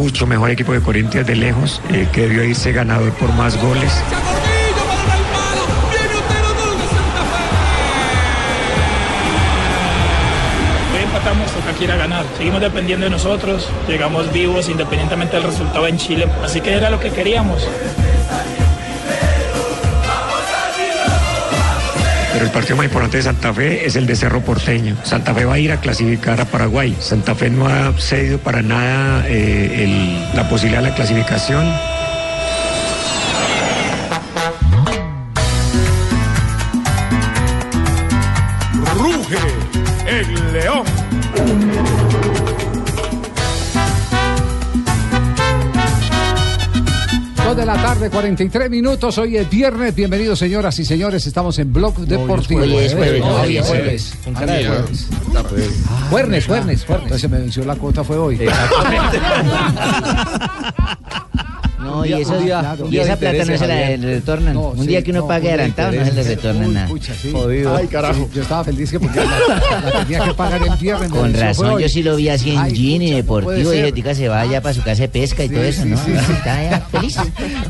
mucho mejor equipo de Corinthians de lejos, eh, que debió irse ganador por más goles. Empatamos, toca que ir a ganar. Seguimos dependiendo de nosotros, llegamos vivos independientemente del resultado en Chile, así que era lo que queríamos. El partido más importante de Santa Fe es el de Cerro Porteño. Santa Fe va a ir a clasificar a Paraguay. Santa Fe no ha cedido para nada eh, la posibilidad de la clasificación. De la tarde, 43 minutos. Hoy es viernes. Bienvenidos, señoras y señores. Estamos en Blog Deportivo. Hoy es jueves, Hoy es jueves. jueves. Es jueves. Entonces se me venció la cuota, fue hoy. No, y, día- eso, y esa plata no se la retornan. No, un sí, día que uno no, pague adelantado no se le intereses. retorna Uy, nada. pucha, sí. Ay, carajo. Sí, yo estaba feliz que porque la, la tenía que pagar en viernes. Con razón, hoy. yo sí lo vi así en Ay, no puede deportivo, y ser. Etica se vaya para su casa de pesca y todo eso, sí, ¿no? sí, Uno sí. Está ya feliz.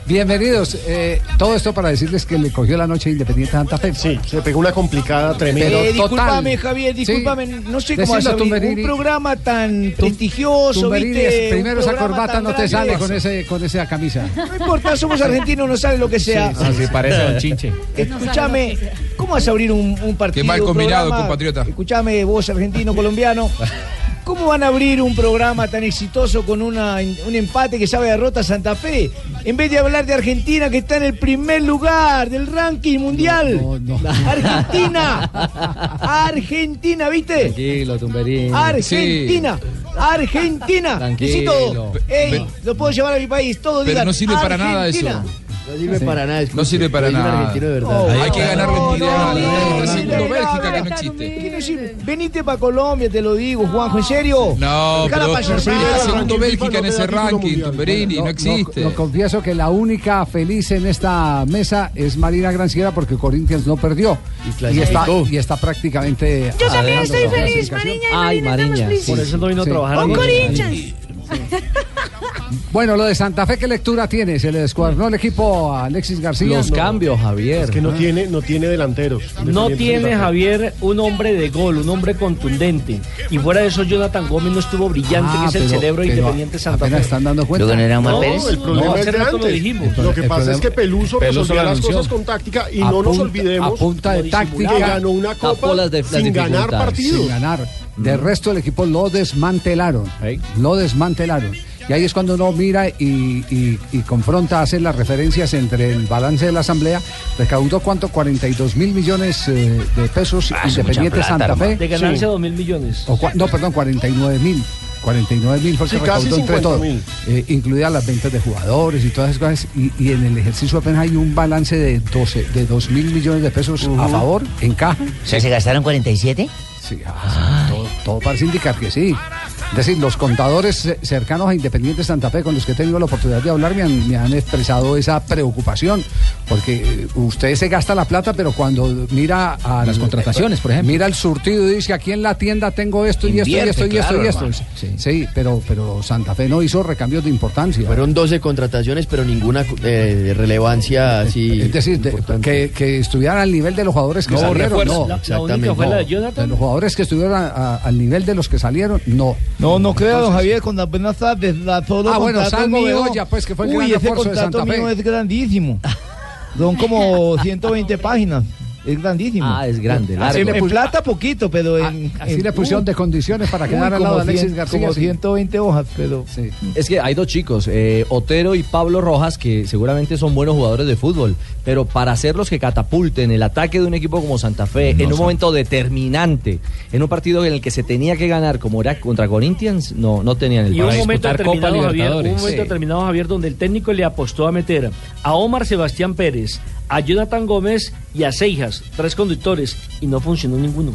Bienvenidos. Eh, todo esto para decirles que le cogió la noche Independiente Santa Fe. Sí, se pegó una complicada tremenda. Eh, total. discúlpame, Javier, discúlpame. No sé cómo Tumberini. un programa tan prestigioso, primero esa corbata no te sale con, ese, con esa camisa. No importa, somos argentinos, no sale lo que sea. Así parece Don Chinche. Escúchame, ¿cómo vas a abrir un, un partido? Qué mal un combinado, programa? compatriota. Escúchame, vos argentino, colombiano. ¿Cómo van a abrir un programa tan exitoso con una, un empate que sabe a derrota a Santa Fe? En vez de hablar de Argentina, que está en el primer lugar del ranking mundial. No, no, no. Argentina. Argentina, ¿viste? Tranquilo, Tumberín. Argentina. Argentina. Tranquilo. Todo. Ey, Pero- lo puedo llevar a mi país. Todo Pero digan, no sirve para nada eso. No sirve para nada. No sirve para nada. Oh, Hay que no, segundo no, Bélgica que no existe. ¿Qué no sirve? Venite para Colombia, te lo digo, Juanjo, ¿en serio? No, pero el segundo Bélgica no en ese ranking. Tumberini, no existe. No, confieso que la única feliz en esta mesa es Marina Granciera porque Corinthians no perdió. Y, está, y está prácticamente. Yo también adelante estoy feliz. Mariña. Ay, Mariña. Por eso no vino a trabajar. ¡Con. Corinthians! Bueno, lo de Santa Fe, ¿qué lectura tiene? ¿Se le descuadernó el equipo a Alexis García? Los cambios, Javier. Es que no tiene, no tiene delanteros. No tiene. Javier un hombre de gol, un hombre contundente. Y fuera de eso, Jonathan Gómez no estuvo brillante, Ah, que es el pero- cerebro Independiente Santa apenas Fe. están dando cuenta. No No. El problema No, es de rato lo antes. dijimos. Lo que El pasa es que Peluso Peluso resolvió las cosas con táctica y no nos olvidemos A punta de que táctica. ganó una copa las de- las sin ganar partidos. sin ganar. De resto, el equipo lo desmantelaron. Lo desmantelaron. Y ahí es cuando uno mira y, y- y confronta, hace las referencias entre el balance de la Asamblea. Recaudó cuánto? 42 mil millones eh, de pesos Ah, Independiente plata, Santa Fe. De ganancia Sí. dos mil millones. O no, perdón, 49 mil. 49 mil fue el Sí, que casi recaudó entre 50 todo, mil. eh, incluidas las ventas de jugadores y todas esas cosas. Y, y en el ejercicio apenas hay un balance de 12, de 2 mil millones de pesos a favor, en caja. O sea, ¿se gastaron 47? Sí, ah, todo, todo parece indicar que sí. Es decir, los contadores cercanos a Independiente Santa Fe, con los que he tenido la oportunidad de hablar, me han, me han expresado esa preocupación. Porque eh, usted se gasta la plata, pero cuando mira a Las contrataciones, por ejemplo. Mira el surtido y dice: aquí en la tienda tengo esto y esto y Invierte, esto y esto claro, y esto. Sí, sí, pero, pero Santa Fe no hizo recambios de importancia. Fueron 12 contrataciones, pero ninguna eh, de relevancia así. es decir, de- que, que estuvieran al nivel de los jugadores que No, salieron. refuerzo. No, La, la única fue la de de Jonathan. los jugadores que estuvieron a- a- al nivel de los que salieron, no. No, no creo, don Entonces- Javier, cuando apenas desde todo Ah, bueno, contrato mío. Bedoya, pues, que fue el Uy, gran ese refuerzo de contrato Santa Fe. mío es grandísimo. Son como 120 páginas. Es grandísimo. Ah, es grande, En- largo. En, le puso- plata poquito, pero en... Así en- le pusieron uh, de condiciones para quedar al lado de Alexis 100 García. Como sí. 120 hojas, pero... Sí. Es que hay dos chicos, eh, Otero y Pablo Rojas, que seguramente son buenos jugadores de fútbol, pero para ser los que catapulten el ataque de un equipo como Santa Fe en un momento determinante, en un partido en el que se tenía que ganar como era contra Corinthians, no, no tenían el Y un para momento disputar Copa determinado, Javier, un momento Sí. determinado, Javier, donde el técnico le apostó a meter a Omar Sebastián Pérez, a Jonathan Gómez y a Seijas, tres conductores, y no funcionó ninguno.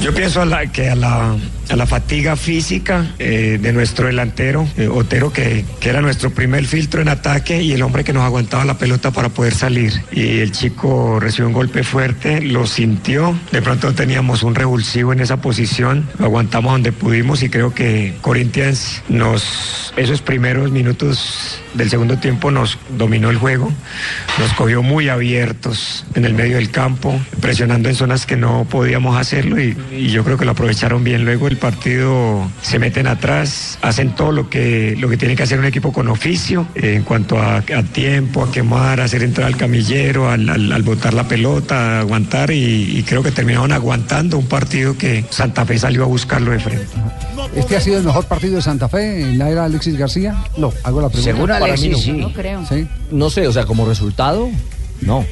Yo pienso que a la, a la fatiga física eh, de nuestro delantero, eh, Otero, que, que era nuestro primer filtro en ataque y el hombre que nos aguantaba la pelota para poder salir. Y el chico recibió un golpe fuerte, lo sintió, de pronto teníamos un revulsivo en esa posición, lo aguantamos donde pudimos y creo que Corinthians nos, esos primeros minutos del segundo tiempo nos dominó el juego, nos cogió muy abiertos en el medio del campo, presionando en zonas que no podíamos hacerlo y, yo creo que lo aprovecharon bien. Luego partido se meten atrás, hacen todo lo que, lo que tiene que hacer un equipo con oficio eh, en cuanto a, a tiempo, a quemar, a hacer entrar al camillero, al, al- al botar la pelota, a aguantar y, y creo que terminaron aguantando un partido que Santa Fe salió a buscarlo de frente. ¿Este ha sido el mejor partido de Santa Fe en la era Alexis García? No, hago la pregunta. Según Alexis, no. sí. No creo. Sí. No sé, o sea, como resultado, no.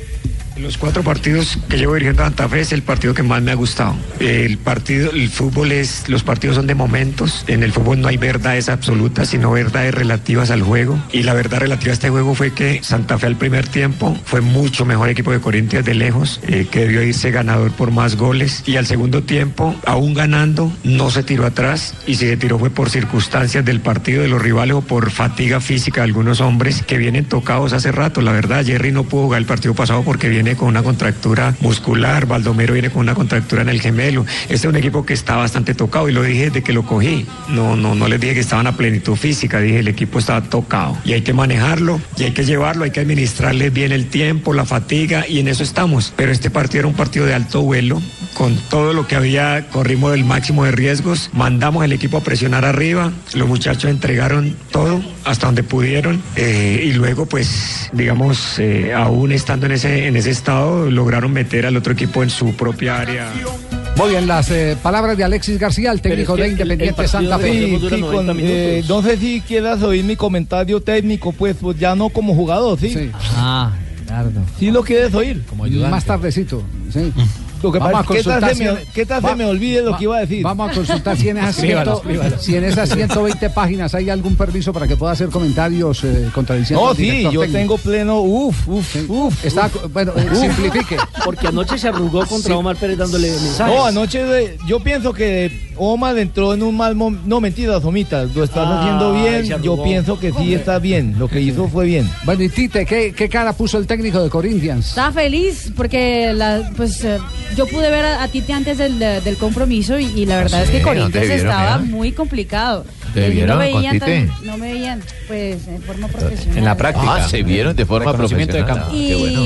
Los cuatro partidos que llevo dirigiendo a Santa Fe es el partido que más me ha gustado. El partido, el fútbol es, los partidos son de momentos. En el fútbol no hay verdades absolutas, sino verdades relativas al juego. Y la verdad relativa a este juego fue que Santa Fe al primer tiempo fue mucho mejor equipo de Corintias de lejos, eh, que debió irse ganador por más goles. Y al segundo tiempo, aún ganando, no se tiró atrás. Y si se tiró fue por circunstancias del partido de los rivales o por fatiga física de algunos hombres que vienen tocados hace rato. La verdad, Jerry no pudo jugar el partido pasado porque viene con una contractura muscular, Baldomero viene con una contractura en el gemelo. Este es un equipo que está bastante tocado y lo dije desde que lo cogí. No, no, no les dije que estaban a plenitud física, dije el equipo estaba tocado y hay que manejarlo y hay que llevarlo, hay que administrarles bien el tiempo, la fatiga y en eso estamos. Pero este partido era un partido de alto vuelo, con todo lo que había, corrimos el máximo de riesgos, mandamos el equipo a presionar arriba, los muchachos entregaron todo hasta donde pudieron eh, y luego pues digamos eh, aún estando en ese, en ese estado lograron meter al otro equipo en su propia área. Muy bien, las eh, palabras de Alexis García, el técnico de es que el- Independiente el Santa Fe. Sí, sí, con, eh, no sé si quieras oír mi comentario técnico, pues, pues ya no como jugador, ¿sí? Ah, claro. Sí lo quieres oír. Más tardecito, sí. Lo que Vamos pasa a consultar tal me, ¿qué tal va- se me olvide lo va- que iba a decir? Vamos a consultar si en esas, Escríbalo, 100 escríbalo. si en esas 120 páginas hay algún permiso para que pueda hacer comentarios eh, contradiciendo No, sí, yo técnico. tengo pleno, uf, uf, uf. Está, bueno, eh, Uf. simplifique. Porque anoche se arrugó contra Sí. Omar Pérez dándole mensajes. No, anoche de- yo pienso que Omar entró en un mal momento. No, mentiras, Omitas. Lo estás Ah, haciendo bien. Yo pienso que sí está bien. Lo que hizo fue bien. Bueno, y Tite, ¿qué, qué cara puso el técnico de Corinthians? Estaba feliz porque la, pues eh, yo pude ver a, a Tite antes del, del compromiso y, y la verdad es que Sí, ¿no te Corinthians vieron, estaba mira? muy complicado. ¿Te Eh, vieron no con veían Tite? no me veían pues en forma profesional. En la práctica. Ah, se vieron de forma Reconocimiento de profesional. campo. Ah, y, qué bueno.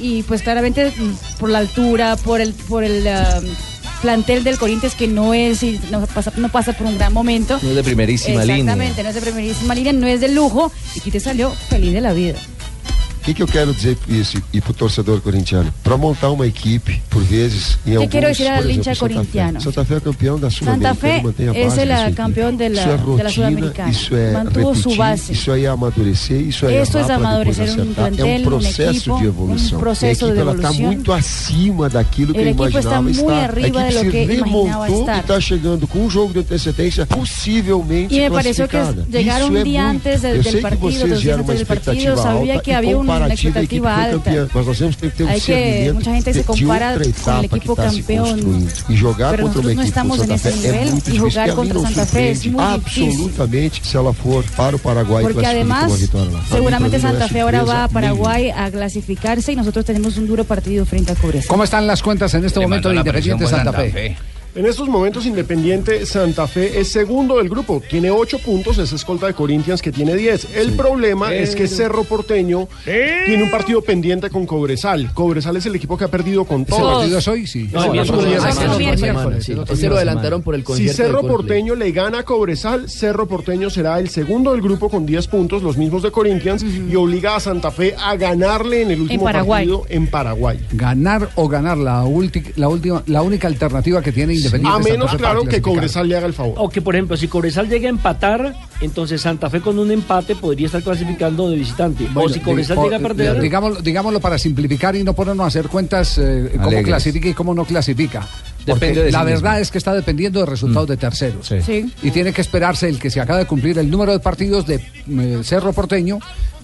y, pues claramente mm, por la altura, por el por el um, plantel del Corinthians que no es no pasa, no pasa por un gran momento. No es de primerísima línea. Exactamente, no es de primerísima línea, no es de lujo y Tite salió feliz de la vida. O que, que eu quero dizer com isso e pro torcedor corintiano? Para montar uma equipe, por vezes, em ¿Qué alguns, quiero decir al por hincha exemplo, Santa corintiano? Fe. Santa Fe é campeão da Santa Sul-Americana, Fe mantém a es base el da sua equipe. campeón de la, Isso é de la rotina, Sudamericana. isso é Mantuvo repetir, su base. isso aí é amadurecer, isso aí Esto é es errar pra amadurecer depois un acertar. É plantel, um un processo equipo, de evolução. un proceso e a de equipe ela está evolución. muito acima daquilo que El eu equipo está imaginava muy estar. arriba a de equipe lo se que imaginaba remontou estar. e está chegando com um jogo de antecedência possivelmente Y me pareció que classificada. llegar Isso un é día muito. antes del, eu del sei que partido, vocês dos días geram uma antes del partido, expectativa sabía alta que e había una comparativa à equipe alta. campeã. Mas nós temos que ter um Hay que, mucha gente se compara outra con el etapa que equipo campeón. construindo. E jogar contra uma nosotros no equipe en Santa ese Fe é nivel muito y difícil. contra Santa Fe es surpreende muy difícil. absolutamente se ela for para o Paraguai Porque com además, seguramente Santa Fe ahora va a. Paraguay a clasificarse y nosotros tenemos un duro partido frente a Cobresal. ¿Cómo están las cuentas en este momento de Independiente Santa Fe? En estos momentos, Independiente Santa Fe es segundo del grupo. Tiene ocho puntos, es escolta de Corinthians que tiene 10. El problema es que Cerro Porteño tiene un partido pendiente con Cobresal. Cobresal es el equipo que ha perdido con ¿Ese todos. partido es hoy? Sí. No, el otro Ese lo de la adelantaron por el Si Cerro. Porteño le gana a Cobresal, Cerro Porteño será el segundo del grupo con 10 puntos, los mismos de Corinthians, y obliga a Santa Fe a ganarle en el último partido en Paraguay. Ganar o ganar, la, ulti- la, última, la única alternativa que tiene Independiente A Santa menos, Fe claro, que. Cobresal le haga el favor. O que, por ejemplo, si Cobresal llega a empatar, entonces Santa Fe con un empate podría estar clasificando de visitante. o si Cobresal llega a perder. Digámoslo, digámoslo para simplificar y no ponernos a hacer cuentas eh, cómo clasifica y cómo no clasifica. Porque Depende de la sí verdad mismo. es que está dependiendo de resultados de terceros. Sí. Y tiene que esperarse el que se acaba de cumplir el número de partidos de eh, Cerro Porteño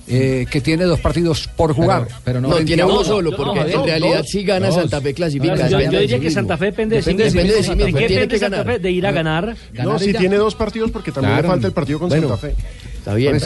eh, que tiene dos partidos por jugar. Pero, no, tiene uno solo, porque en realidad si gana Santa Fe clasifica. Claro, yo, depende yo de diría sí que. Santa Fe depende de sí Depende de sí mismo, ¿De qué tiene depende que Santa ganar. Fe? De ir a ganar. No, si tiene dos partidos porque también Claro. le falta el partido con Bueno, Santa Fe. Está bien.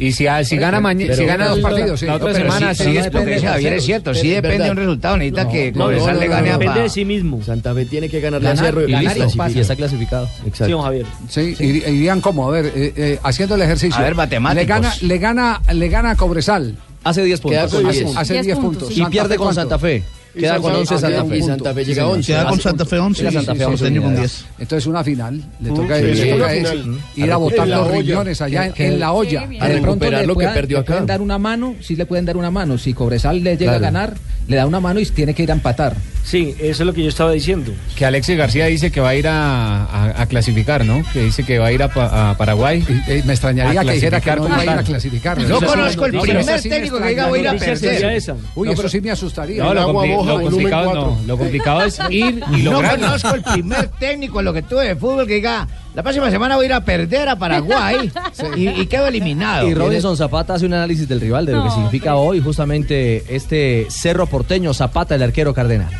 Y si, si gana mañana, si Pero- gana dos la- partidos, sí. la otra semana, sí- es Javier, es cierto, sí depende de un resultado. Necesita que No, Cobresal no, le gane no, a depende de sí mismo. Santa Fe tiene que Ganar Cerro y listo. clasifica. Y está clasificado. Exacto. Sí, don Javier. Sí, irían como, a ver, eh, eh, haciendo el ejercicio. A ver, matemáticos. Le gana, le gana, le gana a Cobresal. Hace 10 puntos. Hace, hace- hace 10 puntos. Y Santa pierde Fe, con. Santa Fe. Queda con Fe- 11 ah, Santa Fe. Santa llega a señor. 11. Queda con Santa Fe 11. Llega Sí, Santa Fe sí, 11 señor. unidades. Entonces una final, le Mm, toca, ir a la los riñones allá en, la olla. A recuperar le lo que perdió le acá. pueden dar una mano, sí le pueden dar una mano. Si Cobresal le llega a ganar, le da una mano y tiene que ir a empatar. Sí, eso es lo que yo estaba diciendo. Que Alexis García dice que va a ir a, a- a clasificar, ¿no? Que dice que va a ir a, Pa- a Paraguay. Me extrañaría que dijera que no iba a ir a tal. clasificar. No conozco el primer técnico que diga, voy a ir a perder. Uy, No, eso pero- sí me asustaría. No, lo, lo complicado no. Lo complicado es ir y No lograrlo. conozco el primer técnico en lo que tuve de fútbol que diga, la próxima semana voy a ir a perder a Paraguay y, y quedo eliminado. Y Robinson Zapata hace un análisis del rival, de lo que No, significa hoy justamente este Cerro Porteño, Zapata, el arquero cardenal.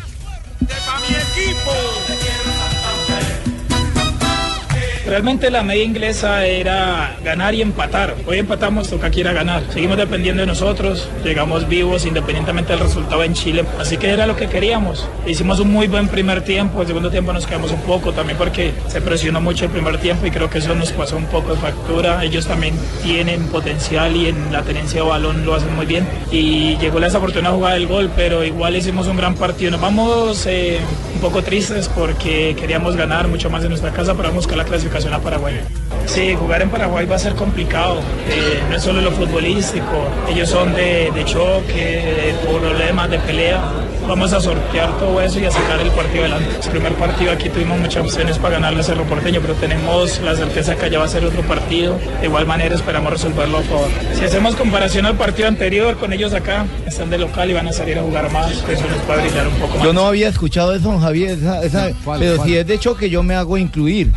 Realmente la media inglesa era ganar y empatar. Hoy empatamos, toca que ganar. Seguimos dependiendo de nosotros, llegamos vivos independientemente del resultado en Chile. Así que era lo que queríamos. Hicimos un muy buen primer tiempo, el segundo tiempo nos quedamos un poco también porque se presionó mucho el primer tiempo y creo que eso nos pasó un poco de factura. Ellos también tienen potencial y en la tenencia de balón lo hacen muy bien. Y llegó la desafortunada jugada del gol, pero igual hicimos un gran partido. Nos vamos eh, un poco tristes porque queríamos ganar mucho más en nuestra casa para buscar la clasificación a Paraguay. Sí, jugar en Paraguay va a ser complicado. Eh, no es solo lo futbolístico. Ellos son de, de choque, de problemas, de pelea. Vamos a sortear todo eso y a sacar el partido adelante. El primer partido aquí tuvimos muchas opciones para ganarle a Cerro Porteño, pero tenemos la certeza que allá va a ser otro partido. De igual manera esperamos resolverlo a favor. Si hacemos comparación al partido anterior con ellos acá, están de local y van a salir a jugar más. Eso nos puede brillar un poco más. Yo no había escuchado eso, don Javier, esa- esa- ¿Cuál, pero cuál? si es de choque yo me hago incluir.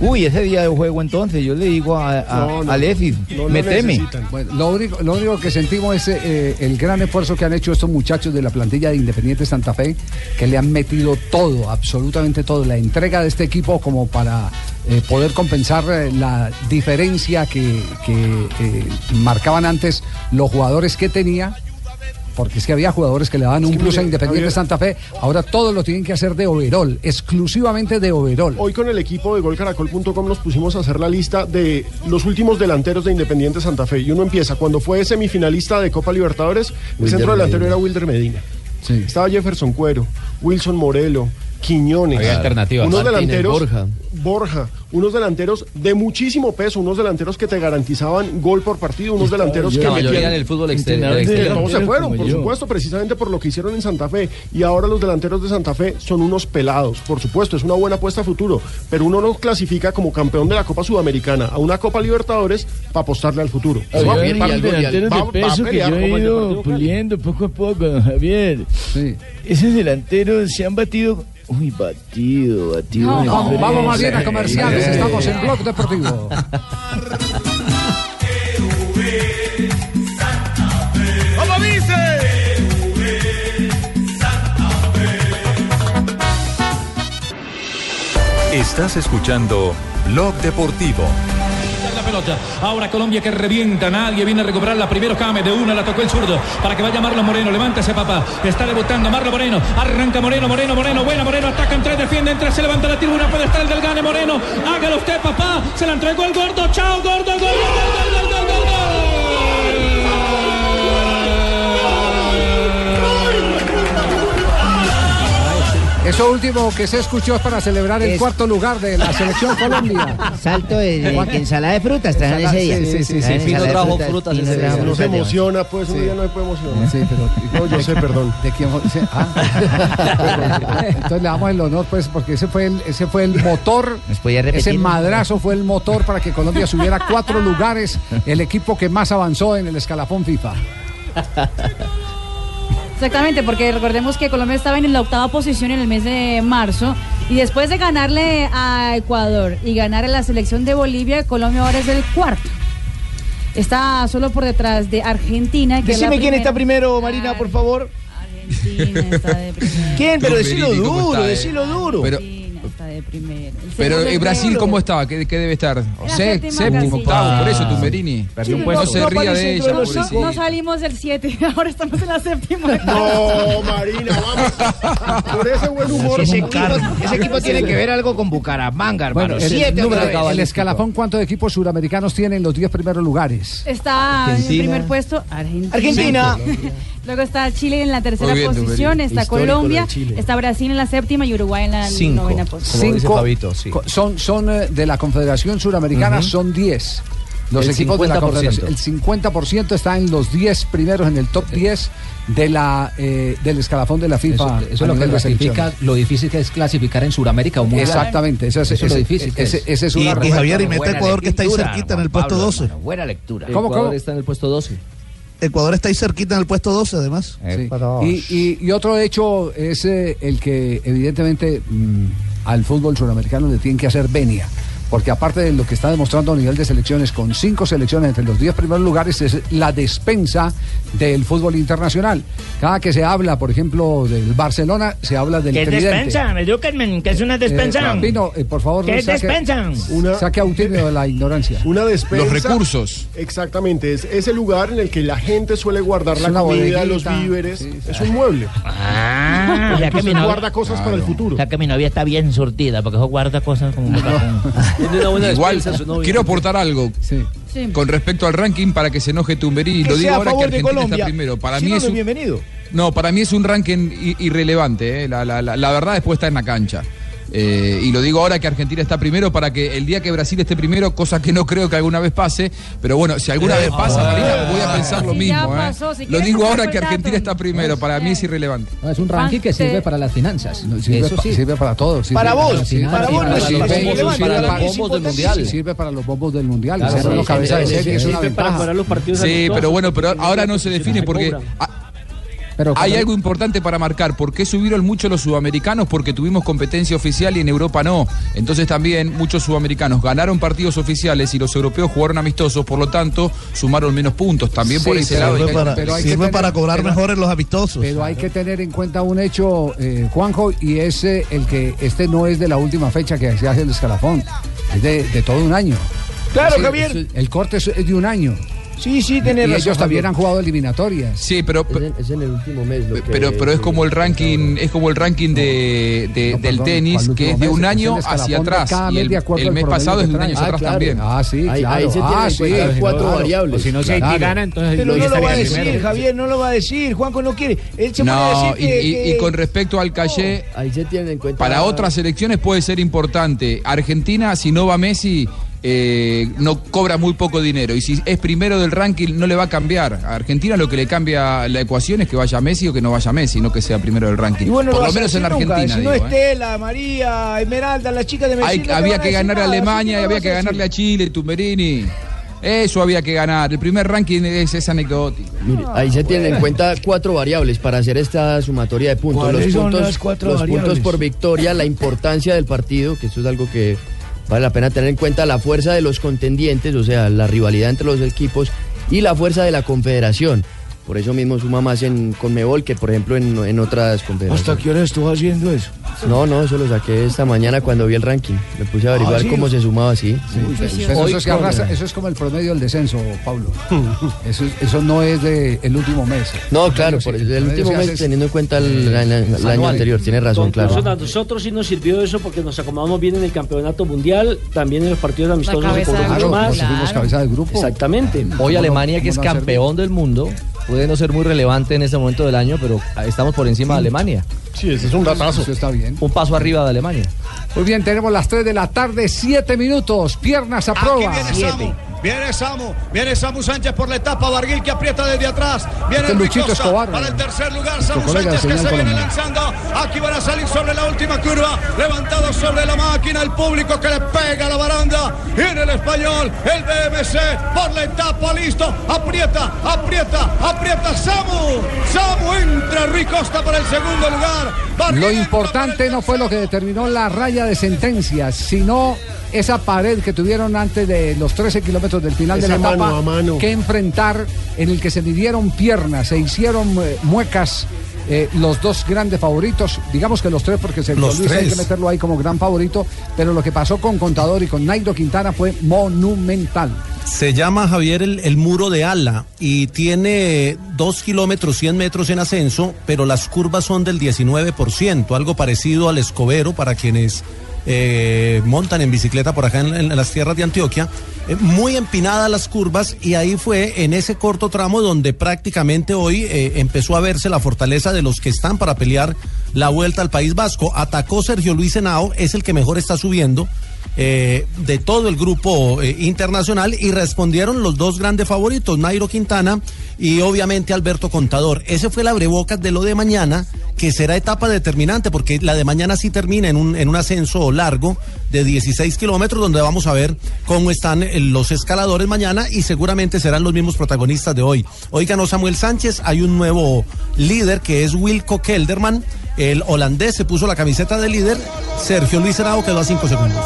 Uy, ese día de juego entonces, yo le digo a, a, No, no, a Alexis, no lo. Bueno, único, lo único que sentimos es eh, el gran esfuerzo que han hecho estos muchachos de la plantilla de Independiente Santa Fe, que le han metido todo, absolutamente todo, la entrega de este equipo como para eh, poder compensar eh, la diferencia que, que, eh, marcaban antes los jugadores que tenía. Porque es que había jugadores que le daban un plus a Independiente Javier- Santa Fe, ahora todos lo tienen que hacer de overall, exclusivamente de overall. Hoy con el equipo de golcaracol.com nos pusimos a hacer la lista de los últimos delanteros de Independiente Santa Fe. Y uno empieza, cuando fue semifinalista de Copa Libertadores, el centro delantero Medina. era Wilder Medina. Sí. Estaba Jefferson Cuero, Wilson Morelo, Quiñones. Había alternativas. Unos Martínez, delanteros. Borja. Borja. Unos delanteros de muchísimo peso, unos delanteros que te garantizaban gol por partido, unos delanteros La que mayoría metían- en el fútbol exterior. No se fueron, por yo. supuesto, precisamente por lo que hicieron en Santa Fe. Y ahora los delanteros de Santa Fe son unos pelados, por supuesto, es una buena apuesta a futuro. Pero uno los clasifica como campeón de la Copa Sudamericana a una Copa Libertadores para apostarle al futuro. Va- y delanteros va- de va peso que yo he ido puliendo poco a poco, Javier. Sí. Esos delanteros se han batido. Uy, batido, batido. No, Vamos, vamos más bien a comerciales, estamos en Blog Deportivo. ¿Cómo dice? Estás escuchando Blog Deportivo. La pelota. Ahora Colombia que revienta. Nadie viene a recuperar la primero Came. De una la tocó el zurdo. Para que vaya Marlon Moreno. Levántese, papá. Está debutando Marlon Moreno. Arranca Moreno, Moreno, Moreno. Buena Moreno. Atacan tres, defienden tres. Se levanta la tribuna. Puede estar el del Gane Moreno. Hágalo usted, papá. Se la entregó el gordo. Chao, gordo. Gol, gol, gol, gol, Eso último que se escuchó es para celebrar el Es- cuarto lugar de la selección Colombia. Salto de, de- ¿Cuánto? ensalada de frutas ese día. Sí, sí, sí, Pino de trajo frutas, ese día. No se de- emociona, pues un día no se puede emocionar. Sí, pero. No, yo sé, perdón. ¿De quién ah. Entonces le damos el honor, pues, porque ese fue el, ese fue el motor. Ese madrazo fue el motor para que Colombia subiera cuatro lugares, el equipo que más avanzó en el escalafón FIFA. Exactamente, porque recordemos que Colombia estaba en la octava posición en el mes de marzo y después de ganarle a Ecuador y ganar a la selección de Bolivia, Colombia ahora es el cuarto. Está solo por detrás de Argentina. Que es la Decime quién está primero, Marina, por favor. Argentina está de primero. ¿Quién? Pero Tumberini, decilo ¿cómo duro, eh? decilo duro. Pero, de primero. El pero eh, Brasil. ¿cómo estaba? ¿Qué, qué debe estar? Sé- séptimo, octavo, por eso Tumberini. Sí, No se ría de ella, No, no, pobrecita. no salimos del 7, ahora estamos en la séptima. No, Marina, vamos. Por ese buen humor. Ese equipo, ese equipo tiene que ver algo con Bucaramanga, hermano. Bueno, el, Siete número- otra vez. el escalafón, ¿cuántos equipos suramericanos tienen los 10 primeros lugares? Está en el Argentina. primer puesto Argentina. Argentina. Luego está Chile en la tercera bien, posición, está Histórico Colombia, está Brasil en la séptima y Uruguay en la novena posición. Cinco co- son, son eh, de la Confederación Suramericana, Ujú. son 10. Los El equipos de la 50%. Confederación. El 50% está en los 10 primeros, en el top 10 de la, eh, del escalafón de la FIFA. Eso, eso es lo que ratifica lo difícil que es clasificar en Sudamérica o mundial. Exactamente, eso es, Eso es lo difícil que ese- es. ese es Y, una y respuesta. Javier, y mete Buena Ecuador que está ahí lectura, cerquita en el puesto Pablo, 12. hermano, buena lectura. ¿Cómo, Ecuador cómo? está en el puesto 12. Ecuador está ahí cerquita en el puesto 12, además. Sí. Y, y- y otro hecho es eh, el que evidentemente mm, al fútbol suramericano le tienen que hacer venia. Porque aparte de lo que está demostrando a nivel de selecciones, con cinco selecciones entre los diez primeros lugares, es la despensa del fútbol internacional. Cada que se habla, por ejemplo, del Barcelona, se habla del ¿Qué es tridente. despensa? Edúquenme, ¿qué es una despensa? Eh, Pino, eh, por favor, ¿Qué es saque, despensa? Una- saque a de la ignorancia. Una despensa. Los recursos. Exactamente, es ese lugar en el que la gente suele guardar Es la comida, los bodeguita. víveres. es un mueble. Ah, ya que Entonces mi novia- guarda cosas para el futuro. Ya que mi novia está bien surtida, porque eso guarda cosas como... Igual, quiero aportar algo Sí. con respecto al ranking para que se enoje Tumberini. Que Lo digo ahora que Argentina Colombia. está primero. Para Si mí no, es un, bienvenido. No, para mí es un ranking irrelevante. eh. La, la- la- la verdad después está en la cancha. Eh, y lo digo ahora que Argentina está primero para que el día que Brasil esté primero, cosa que no creo que alguna vez pase, pero bueno, si alguna vez pasa, Marina, voy a pensar lo mismo. eh. pasó, si Lo digo ahora que Argentina dato. está primero, para mí es irrelevante. No, es un ranking que sirve para las finanzas. Sirve, Eso pa- sí. sirve para todos. sirve Para vos, para vos no para irrelevante, bombos, para sirve los para- bombos del mundial. Sirve para los bombos del mundial. Claro, sí, cabeza de sí, serie sí, es sí, una Sirve para ventaja. jugar los partidos Sí, pero bueno, pero ahora no se define porque. Pero hay algo importante para marcar. ¿Por qué subieron mucho los sudamericanos? Porque tuvimos competencia oficial y en Europa no. Entonces también muchos sudamericanos ganaron partidos oficiales y los europeos jugaron amistosos, por lo tanto sumaron menos puntos. También por Sí, ese pero- lado. Sirve que- para, pero hay que sirve tener- para cobrar pero- mejor en los amistosos. Pero hay que tener en cuenta un hecho, eh, Juanjo, y es eh, el que este no es de la última fecha que se hace el escalafón, es de, de todo un año. Claro, Sí, Javier. El corte es de un año. Sí, sí, Y tenés razón. ellos también han jugado eliminatorias. Sí, pero, Es en, es en el último mes. lo que- pero, pero es como el ranking, es como el ranking de, de- No, del perdón, tenis, ¿cuál que es de un año hacia atrás. Y el, mes pasado es de un traen. año Ah, atrás claro. también. Ah, sí, Ahí- claro. ahí se tienen ah, sí. cuatro claro. variables. O si no. Haití gana, entonces Pero no lo va a decir, primero. Javier, no lo va a decir. Juanco no quiere. Él se No, decir y, que, y- y que- con respecto al Calle, Ahí se en cuenta. para otras elecciones puede ser importante. Argentina, si no va Messi, eh, no cobra muy poco dinero. Y si es primero del ranking, no le va a cambiar. A Argentina lo que le cambia la ecuación es que vaya Messi o que no vaya Messi, no que sea primero del ranking. Y bueno, Por no lo menos en nunca. Argentina. Si no ¿eh? Estela, María, Esmeralda, las chicas de Messi. no había que ganar a Alemania y había que ganarle a Chile, Tumberini. Eso había que ganar. El primer ranking es, es anecdótico. Mire, ahí se tienen en cuenta cuatro variables para hacer esta sumatoria de puntos. ¿Cuáles Los son puntos, las cuatro los puntos por victoria, la importancia del partido, que esto es algo que vale la pena tener en cuenta, la fuerza de los contendientes, o sea, la rivalidad entre los equipos y la fuerza de la confederación. Por eso mismo suma más en Conmebol que, por ejemplo, en, en otras confederaciones. ¿Hasta qué hora estuvo haciendo eso? No, no, eso lo saqué esta mañana cuando vi el ranking. Me puse a averiguar Ah, ¿sí? cómo se sumaba así. Eso, es arrastra- eso es como el promedio del descenso, Pablo. Eso, es- eso no es del el último mes. No, claro, por el, promedio último mes teniendo en cuenta el, el año- el anterior, tiene razón, claro. A nosotros sí nos sirvió eso porque nos acomodamos bien en el campeonato mundial, también en los partidos amistosos de mucho grupo, más. claro. Fuimos cabeza de grupo. Exactamente. Hoy Alemania, que es campeón del mundo, puede no ser muy relevante en este momento del año, pero estamos por encima de Alemania. Sí, ese es un datazo. Eso está bien. Un paso arriba de Alemania. Muy bien, tenemos las 3 de la tarde, 7 minutos. Piernas a Aquí prueba. viene Samu, viene Samu, viene Samu Sánchez por la etapa, Barguil que aprieta desde atrás, viene Este Escobar, para el tercer lugar, Samu Sánchez que se viene lanzando, aquí van a salir sobre la última curva, levantado sobre la máquina, el público que le pega a la baranda, en el español, el BMC por la etapa, listo, aprieta, aprieta, aprieta, Samu, Samu entra Rui Costa para el segundo lugar, Barguil Lo importante no fue lo que determinó la raya de sentencias, sino esa pared que tuvieron antes de los 13 kilómetros del final de la etapa mano a mano. que enfrentar, en el que se midieron piernas, se hicieron eh, muecas. eh, los dos grandes favoritos, digamos que los tres, porque Sergio Los Luis hay que meterlo ahí como gran favorito, pero lo que pasó con Contador y con Nairo Quintana fue monumental. Se llama Javier el, el muro de ala y tiene 2 kilómetros 100 metros en ascenso, pero las curvas son del 19%, algo parecido al escobero para quienes eh, montan en bicicleta por acá en, las tierras de Antioquia. Eh, muy empinadas las curvas y ahí fue en ese corto tramo donde prácticamente hoy eh, empezó a verse la fortaleza de los que están para pelear la vuelta al País Vasco. Atacó Sergio Luis Henao, es el que mejor está subiendo eh, de todo el grupo eh, internacional y respondieron los dos grandes favoritos, Nairo Quintana y obviamente Alberto Contador. Ese fue el abrebocas de lo de mañana, que será etapa determinante, porque la de mañana sí termina en un, en un ascenso largo de 16 kilómetros, donde vamos a ver cómo están eh, los escaladores mañana y seguramente serán los mismos protagonistas de hoy. Ganó Samuel Sánchez, hay un nuevo líder que es Wilco Kelderman. El holandés se puso la camiseta de líder. Sergio Luis Henao quedó a 5 segundos.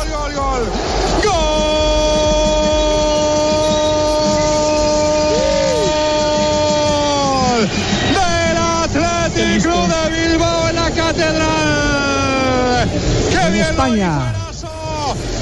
del Athletic Club de Bilbao en la catedral. ¡Qué En bien lo España.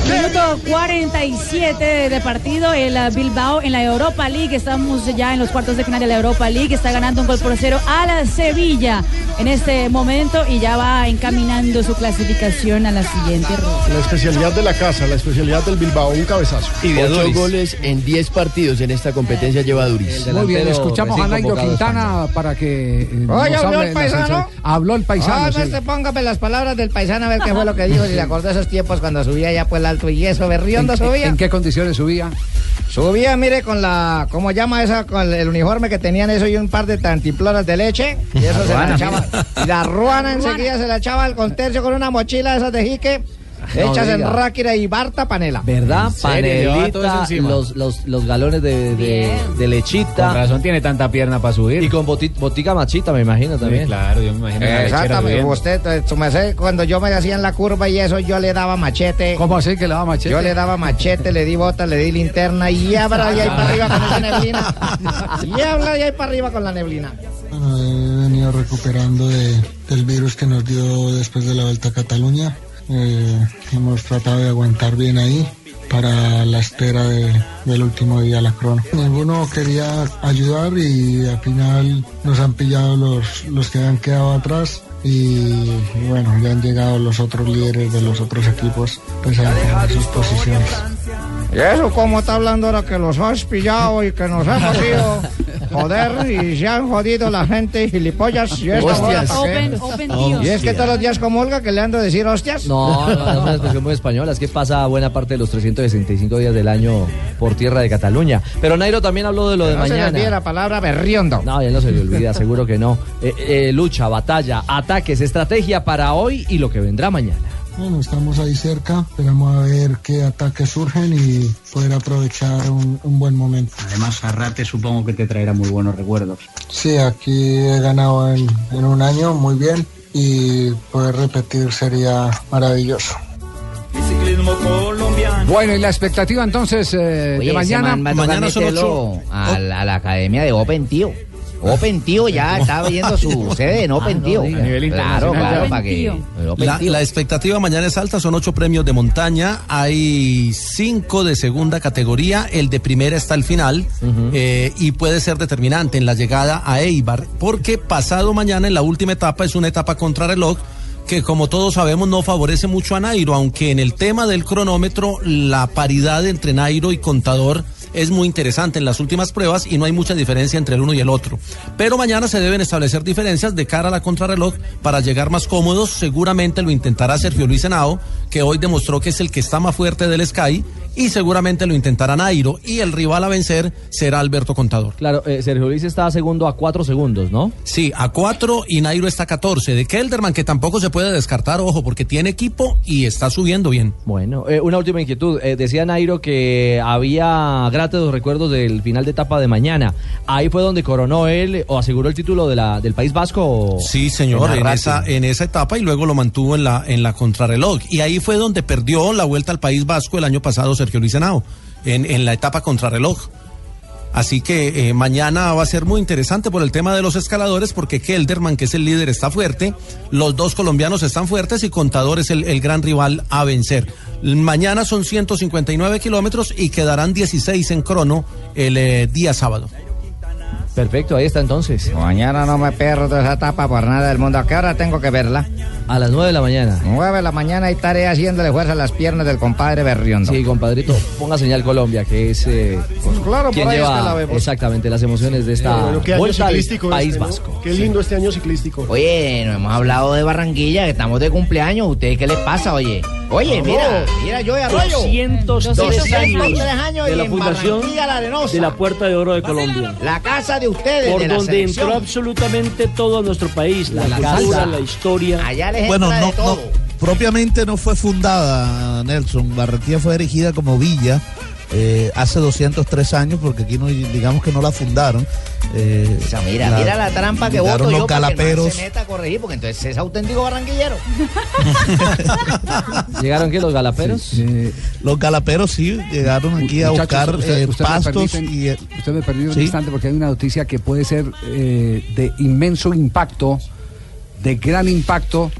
Minuto 47 de partido, el uh, Bilbao en la Europa League. Estamos ya en los cuartos de final de la Europa League. Está ganando un gol por cero a la Sevilla en este momento y ya va encaminando su clasificación a la siguiente ronda. La especialidad de la casa, la especialidad del Bilbao, un cabezazo. Ocho goles en 10 partidos en esta competencia lleva Duris. Muy bien, escuchamos a Nairo Quintana para que eh, Oye, ¿habló el de la paisano? Habló el paisano. Ah, sí. no se póngame las palabras del paisano a ver qué fue lo que dijo. Si le acordó esos tiempos cuando subía ya por el alto y eso, berriondo ¿En, subía. en qué condiciones subía? Subía, mire, con la, ¿cómo llama esa? Con el uniforme que tenían eso y un par de tantiploras de leche. Y eso se la echaba. Y la ruana enseguida se la echaba al contercio con una mochila de esas de jique. No hechas en diga. Ráquira y Barta Panela. ¿Verdad? Panelita, los, los, los galones de, de, de lechita. Con razón tiene tanta pierna para subir. Y con boti- botica machita, me imagino también. claro, yo me imagino. Exactamente, usted, eh, su merced, cuando yo me hacía en la curva y eso, yo le daba machete. ¿Cómo así que le daba machete? Yo le daba machete, le di bota, le di linterna y habla de ahí para arriba con esa neblina. Y habla de ahí para arriba con la neblina. Bueno, he venido recuperando de- del virus que nos dio después de la Vuelta a Cataluña. Eh, hemos tratado de aguantar bien ahí para la espera de- del último día de la crono. Ninguno quería ayudar y al final nos han pillado los, los que han quedado atrás y, bueno, ya han llegado los otros líderes de los otros equipos pues a sus posiciones. ¿Y eso cómo está hablando ahora que los has pillado y que nos hemos ido? Joder, y se han jodido la gente y gilipollas. ¿Y Hostias. Open, open. ¿Y es que todos los días comulga que le ando a decir hostias? No, no, no es una expresión muy española, es que pasa buena parte de los 365 días del año por tierra de Cataluña. Pero Nairo también habló de lo de no se le olvide mañana. la palabra berriondo. No, ya no se le olvida, seguro que no. Eh, eh, lucha, batalla, ataques, estrategia para hoy y lo que vendrá mañana. Bueno, estamos ahí cerca, esperamos a ver qué ataques surgen y poder aprovechar un, un buen momento. Además, Arrate supongo que te traerá muy buenos recuerdos. Sí, aquí he ganado en, en un año muy bien y poder repetir sería maravilloso. Bueno, y la expectativa entonces eh, de Oye, mañana. man va a la, a la academia de Open Tío. Open Tío ya está viendo su sede en Open Tío. Claro, claro, para que. la expectativa mañana es alta, son ocho premios de montaña, hay cinco de segunda categoría, el de primera está al final eh, y puede ser determinante en la llegada a Eibar, porque pasado mañana en la última etapa es una etapa contrarreloj que como todos sabemos no favorece mucho a Nairo, aunque en el tema del cronómetro la paridad entre Nairo y Contador es muy interesante en las últimas pruebas y no hay mucha diferencia entre el uno y el otro. Pero mañana se deben establecer diferencias de cara a la contrarreloj para llegar más cómodos. Seguramente lo intentará Sergio Luis Henao, que hoy demostró que es el que está más fuerte del Sky, y seguramente lo intentará Nairo. Y el rival a vencer será Alberto Contador. Claro, eh, Sergio Luis está segundo a cuatro segundos, ¿no? Sí, a 4 y Nairo está a 14. De Kelderman, que tampoco se puede descartar, ojo, porque tiene equipo y está subiendo bien. Bueno, eh, una última inquietud. Eh, decía Nairo que había grandes gratos los recuerdos del final de etapa de mañana. Ahí fue donde coronó él o aseguró el título de la, del País Vasco. Sí, señor, en Arrati. esa, en esa etapa y luego lo mantuvo en la, en la contrarreloj. Y ahí fue donde perdió la vuelta al País Vasco el año pasado Sergio Luis Henao, en, en la etapa contrarreloj. Así que eh, mañana va a ser muy interesante por el tema de los escaladores, porque Kelderman, que es el líder, está fuerte, los dos colombianos están fuertes y Contador es el, el gran rival a vencer. Mañana son 159 kilómetros y quedarán 16 en crono el eh, día sábado. Perfecto, ahí está entonces. Mañana no me pierdo esa etapa por nada del mundo. ¿A qué hora tengo que verla? A las 9 de la mañana. 9 de la mañana y estaré haciéndole fuerza a las piernas del compadre Berriondo. Sí, compadrito, ponga señal Colombia, que es eh, claro, quien por ahí es lleva que la vemos. exactamente las emociones de esta año vuelta al ciclístico País este, ¿no? Vasco. Qué lindo este año ciclístico. Oye, no hemos hablado de Barranquilla, que estamos de cumpleaños. ¿Ustedes qué les pasa, oye? Oye, mira, mira, yo de Arroyo. 203 203 años años de la fundación la de la Puerta de Oro de Colombia. La casa de ustedes, Por de la donde selección. entró absolutamente todo nuestro país, la, La cultura, la historia. Allá Bueno, no, de no, todo. propiamente no fue fundada, Nelson. Barranquilla fue erigida como villa eh, hace 203 años, porque aquí no, digamos que no la fundaron. Eh, O sea, mira, la- mira la trampa que voto yo para que no galaperos. se meta a corregir, porque entonces es auténtico barranquillero. ¿Llegaron aquí los galaperos? Los galaperos sí llegaron aquí a Muchachos, buscar usted- eh, usted me pastos permiten- y eh, Usted me permite un instante porque hay una noticia que puede ser eh, de inmenso impacto, de gran impacto,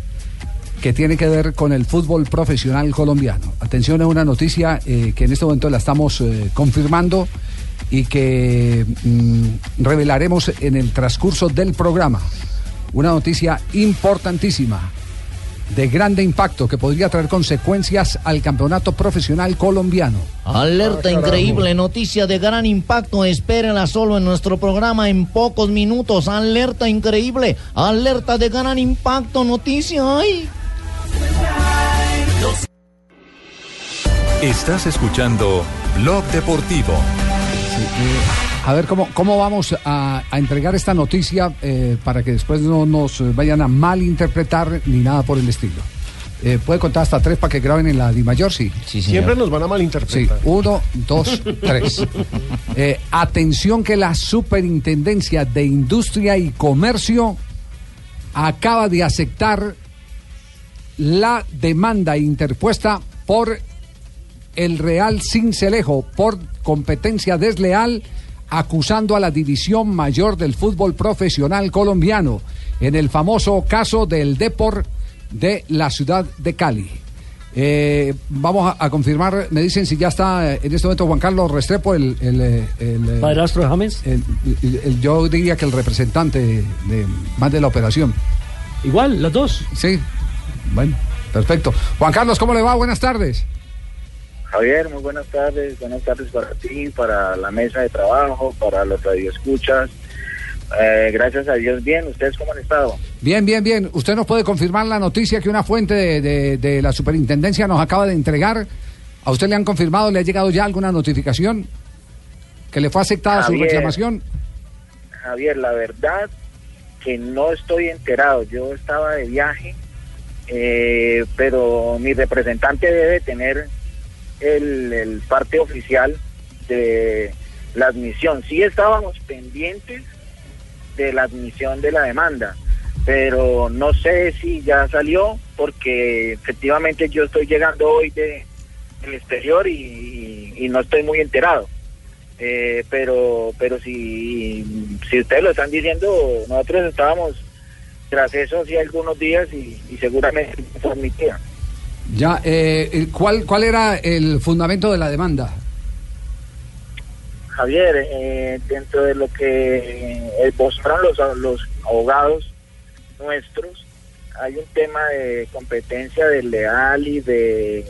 que tiene que ver con el fútbol profesional colombiano. Atención, es una noticia eh, que en este momento la estamos eh, confirmando y que mm, revelaremos en el transcurso del programa. Una noticia importantísima, de grande impacto, que podría traer consecuencias al campeonato profesional colombiano. Alerta increíble, noticia de gran impacto. Espérenla solo en nuestro programa en pocos minutos. Alerta increíble, alerta de gran impacto, noticia. ¡Ay! Estás escuchando Blog Deportivo. A ver cómo, cómo vamos a, a entregar esta noticia eh, para que después no nos vayan a malinterpretar ni nada por el estilo. Eh, ¿Puede contar hasta tres para que graben en la Di Mayor? Sí. Siempre nos van a Sí, malinterpretar. uno, dos, tres. Eh, atención que la Superintendencia de Industria y Comercio acaba de aceptar la demanda interpuesta por el Real Cincelejo por competencia desleal acusando a la División Mayor del Fútbol Profesional Colombiano en el famoso caso del Depor de la ciudad de Cali. Eh, vamos a, a confirmar, me dicen si ya está eh, en este momento Juan Carlos Restrepo, el... el, eh, el, Padrastro de James. el- el- yo diría que el representante de, más de la operación. Igual, los dos. Sí, bueno, perfecto. Juan Carlos, ¿cómo le va? Buenas tardes. Javier, muy buenas tardes. Buenas tardes para ti, para la mesa de trabajo, para los radioescuchas. Eh, gracias a Dios, bien. ¿Ustedes cómo han estado? Bien, bien, bien. ¿Usted nos puede confirmar la noticia que una fuente de, de- de la superintendencia nos acaba de entregar? ¿A usted le han confirmado, le ha llegado ya alguna notificación? ¿Que le fue aceptada su reclamación? Javier, la verdad que no estoy enterado. Yo estaba de viaje, eh, pero mi representante debe tener el, parte oficial de la admisión. Sí estábamos pendientes de la admisión de la demanda, pero no sé si ya salió porque efectivamente yo estoy llegando hoy de, del exterior y, y no estoy muy enterado. Eh, pero pero si, si ustedes lo están diciendo, nosotros estábamos tras eso hace algunos días y, y seguramente transmitían. Ya, eh, ¿cuál, ¿cuál era el fundamento de la demanda? Javier, eh, dentro de lo que eh, mostraron los, los abogados nuestros, hay un tema de competencia desleal y de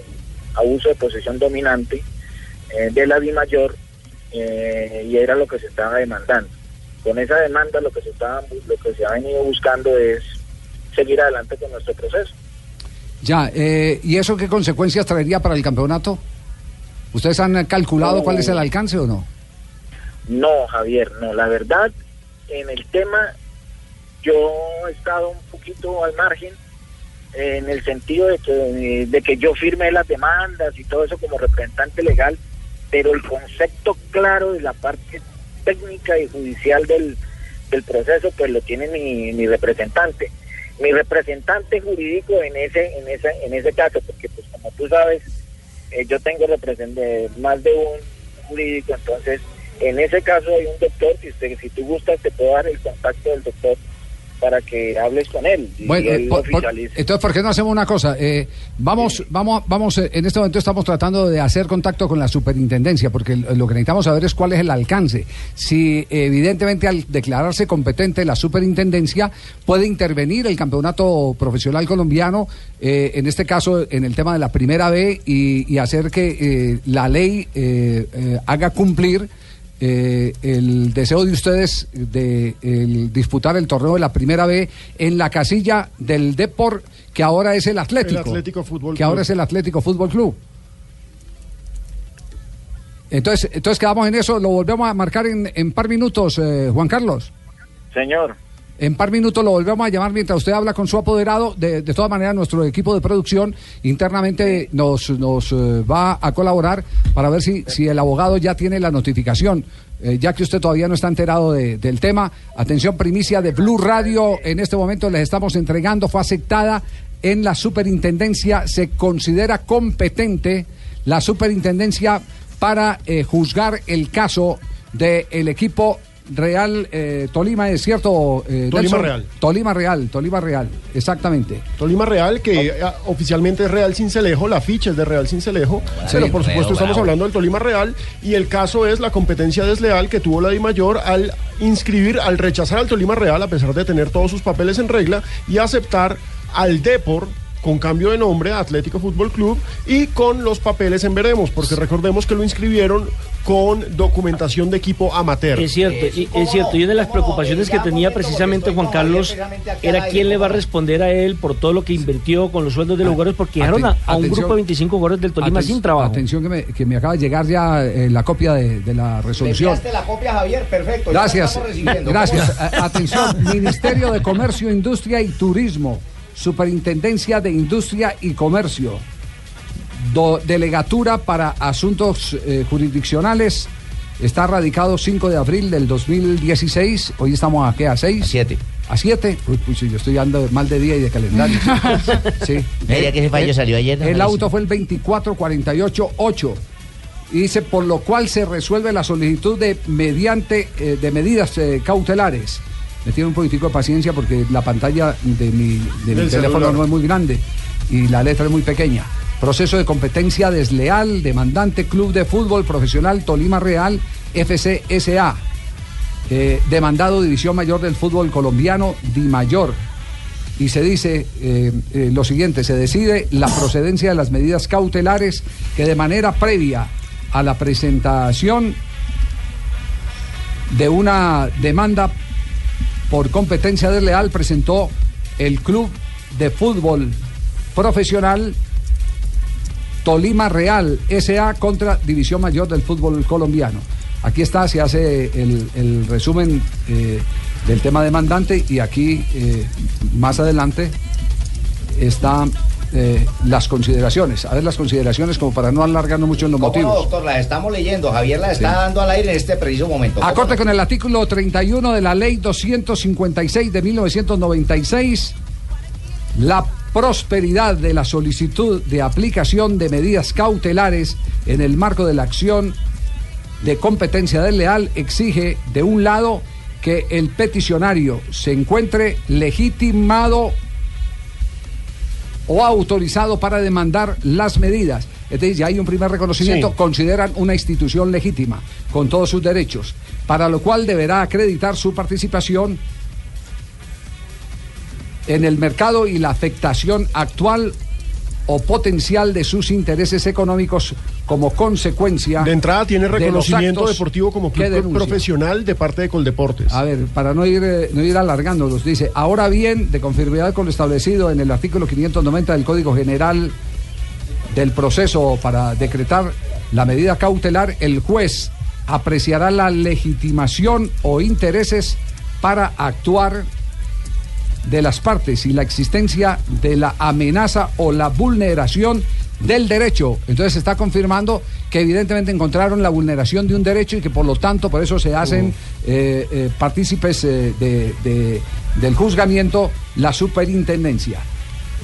abuso de posesión dominante eh, de la DIMAYOR eh, y era lo que se estaba demandando. Con esa demanda lo que se estaba, lo que se ha venido buscando es seguir adelante con nuestro proceso. Ya, eh, ¿y eso qué consecuencias traería para el campeonato? ¿Ustedes han calculado No. cuál es el alcance o no? No, Javier, no. La verdad, en el tema, yo he estado un poquito al margen, eh, en el sentido de que, de que yo firmé las demandas y todo eso como representante legal, pero el concepto claro de la parte técnica y judicial del, del proceso pues lo tiene mi, mi representante. Mi representante jurídico en ese en ese en ese caso porque pues como tú sabes eh, yo tengo representante más de un jurídico entonces en ese caso hay un doctor si usted si tú gustas te puedo dar el contacto del doctor para que hables con él y Bueno, él eh, por- entonces, ¿por qué no hacemos una cosa? Eh, vamos, vamos, vamos, eh, en este momento estamos tratando de hacer contacto con la superintendencia, porque lo que necesitamos saber es cuál es el alcance. Si evidentemente al declararse competente la superintendencia puede intervenir el campeonato profesional colombiano, eh, en este caso en el tema de la primera B, y, y hacer que eh, la ley eh, haga cumplir eh, el deseo de ustedes de el disputar el torneo de la primera B en la casilla del Depor que ahora es el Atlético. El Atlético Fútbol que Club. ahora es el Atlético Fútbol Club. Entonces, entonces quedamos en eso, lo volvemos a marcar en, en par minutos, eh, Juan Carlos. señor En par minutos lo volvemos a llamar mientras usted habla con su apoderado. De, de todas maneras, nuestro equipo de producción internamente nos, nos eh, va a colaborar para ver si, si el abogado ya tiene la notificación. Eh, ya que usted todavía no está enterado de- del tema, atención primicia de Blue Radio, en este momento les estamos entregando, fue aceptada en la superintendencia, se considera competente la superintendencia para eh, juzgar el caso del equipo Real eh, Tolima, ¿es cierto? eh, Tolima Nelson? Real. Tolima Real, Tolima Real, exactamente. Tolima Real, que eh, oficialmente es Real Cincelejo, la ficha es de Real Cincelejo, pero por supuesto estamos bravo. hablando del Tolima Real y el caso es la competencia desleal que tuvo la Di Mayor al inscribir, al rechazar al Tolima Real a pesar de tener todos sus papeles en regla y aceptar al Depor con cambio de nombre a Atlético Fútbol Club y con los papeles en veremos, porque recordemos que lo inscribieron con documentación de equipo amateur. Es cierto, y, es cierto. Y una de las preocupaciones que tenía precisamente Juan Carlos era quién le va a responder a él por todo lo que invirtió con los sueldos de los jugadores, porque dejaron a, a un grupo de 25 jugadores del Tolima sin trabajo. Atención que me, que me acaba de llegar ya eh, la copia de, de la resolución. la copia, Javier, perfecto. Gracias, gracias. Atención, Ministerio de Comercio, Industria y Turismo, Superintendencia de Industria y Comercio, Do- Delegatura para Asuntos eh, Jurisdiccionales, está radicado 5 de abril del 2016, hoy estamos a qué, a 6? A 7. ¿A 7? Uy, pues yo estoy andando mal de día y de calendario. sí. Mira que ese fallo salió ayer, ¿no? El auto fue el 24488. Y dice, por lo cual se resuelve la solicitud de mediante eh, de medidas eh, cautelares. Me tiene un poquitico de paciencia porque la pantalla de mi, de mi Del teléfono celular. no es muy grande y la letra es muy pequeña. Proceso de competencia desleal, demandante Club de Fútbol Profesional Tolima Real, FCSA. Eh, demandado División Mayor del Fútbol Colombiano, Di Mayor. Y se dice eh, eh, lo siguiente, se decide la procedencia de las medidas cautelares que de manera previa a la presentación de una demanda por competencia desleal presentó el Club de Fútbol Profesional Tolima Real SA contra División Mayor del Fútbol Colombiano. Aquí está, se hace el, resumen eh, del tema demandante y aquí eh, más adelante están eh, las consideraciones. A ver las consideraciones como para no alargarnos mucho en los ¿Cómo no, motivos. doctor? La estamos leyendo. Javier la está Sí. dando al aire en este preciso momento. ¿Cómo Acorde con el artículo 31 de la ley 256 de 1996, la prosperidad de la solicitud de aplicación de medidas cautelares en el marco de la acción de competencia desleal exige, de un lado, que el peticionario se encuentre legitimado o autorizado para demandar las medidas. Es decir, ya hay un primer reconocimiento, Sí. consideran una institución legítima, con todos sus derechos, para lo cual deberá acreditar su participación en el mercado y la afectación actual o potencial de sus intereses económicos como consecuencia. De entrada tiene reconocimiento deportivo como club profesional de parte de Coldeportes. A ver, para no ir, eh, no ir alargándolos, dice, ahora bien, de conformidad con lo establecido en el artículo 590 del Código General del proceso para decretar la medida cautelar, el juez apreciará la legitimación o intereses para actuar de las partes y la existencia de la amenaza o la vulneración del derecho. Entonces se está confirmando que evidentemente encontraron la vulneración de un derecho y que por lo tanto por eso se hacen eh, eh, partícipes eh, de- de- del juzgamiento la superintendencia.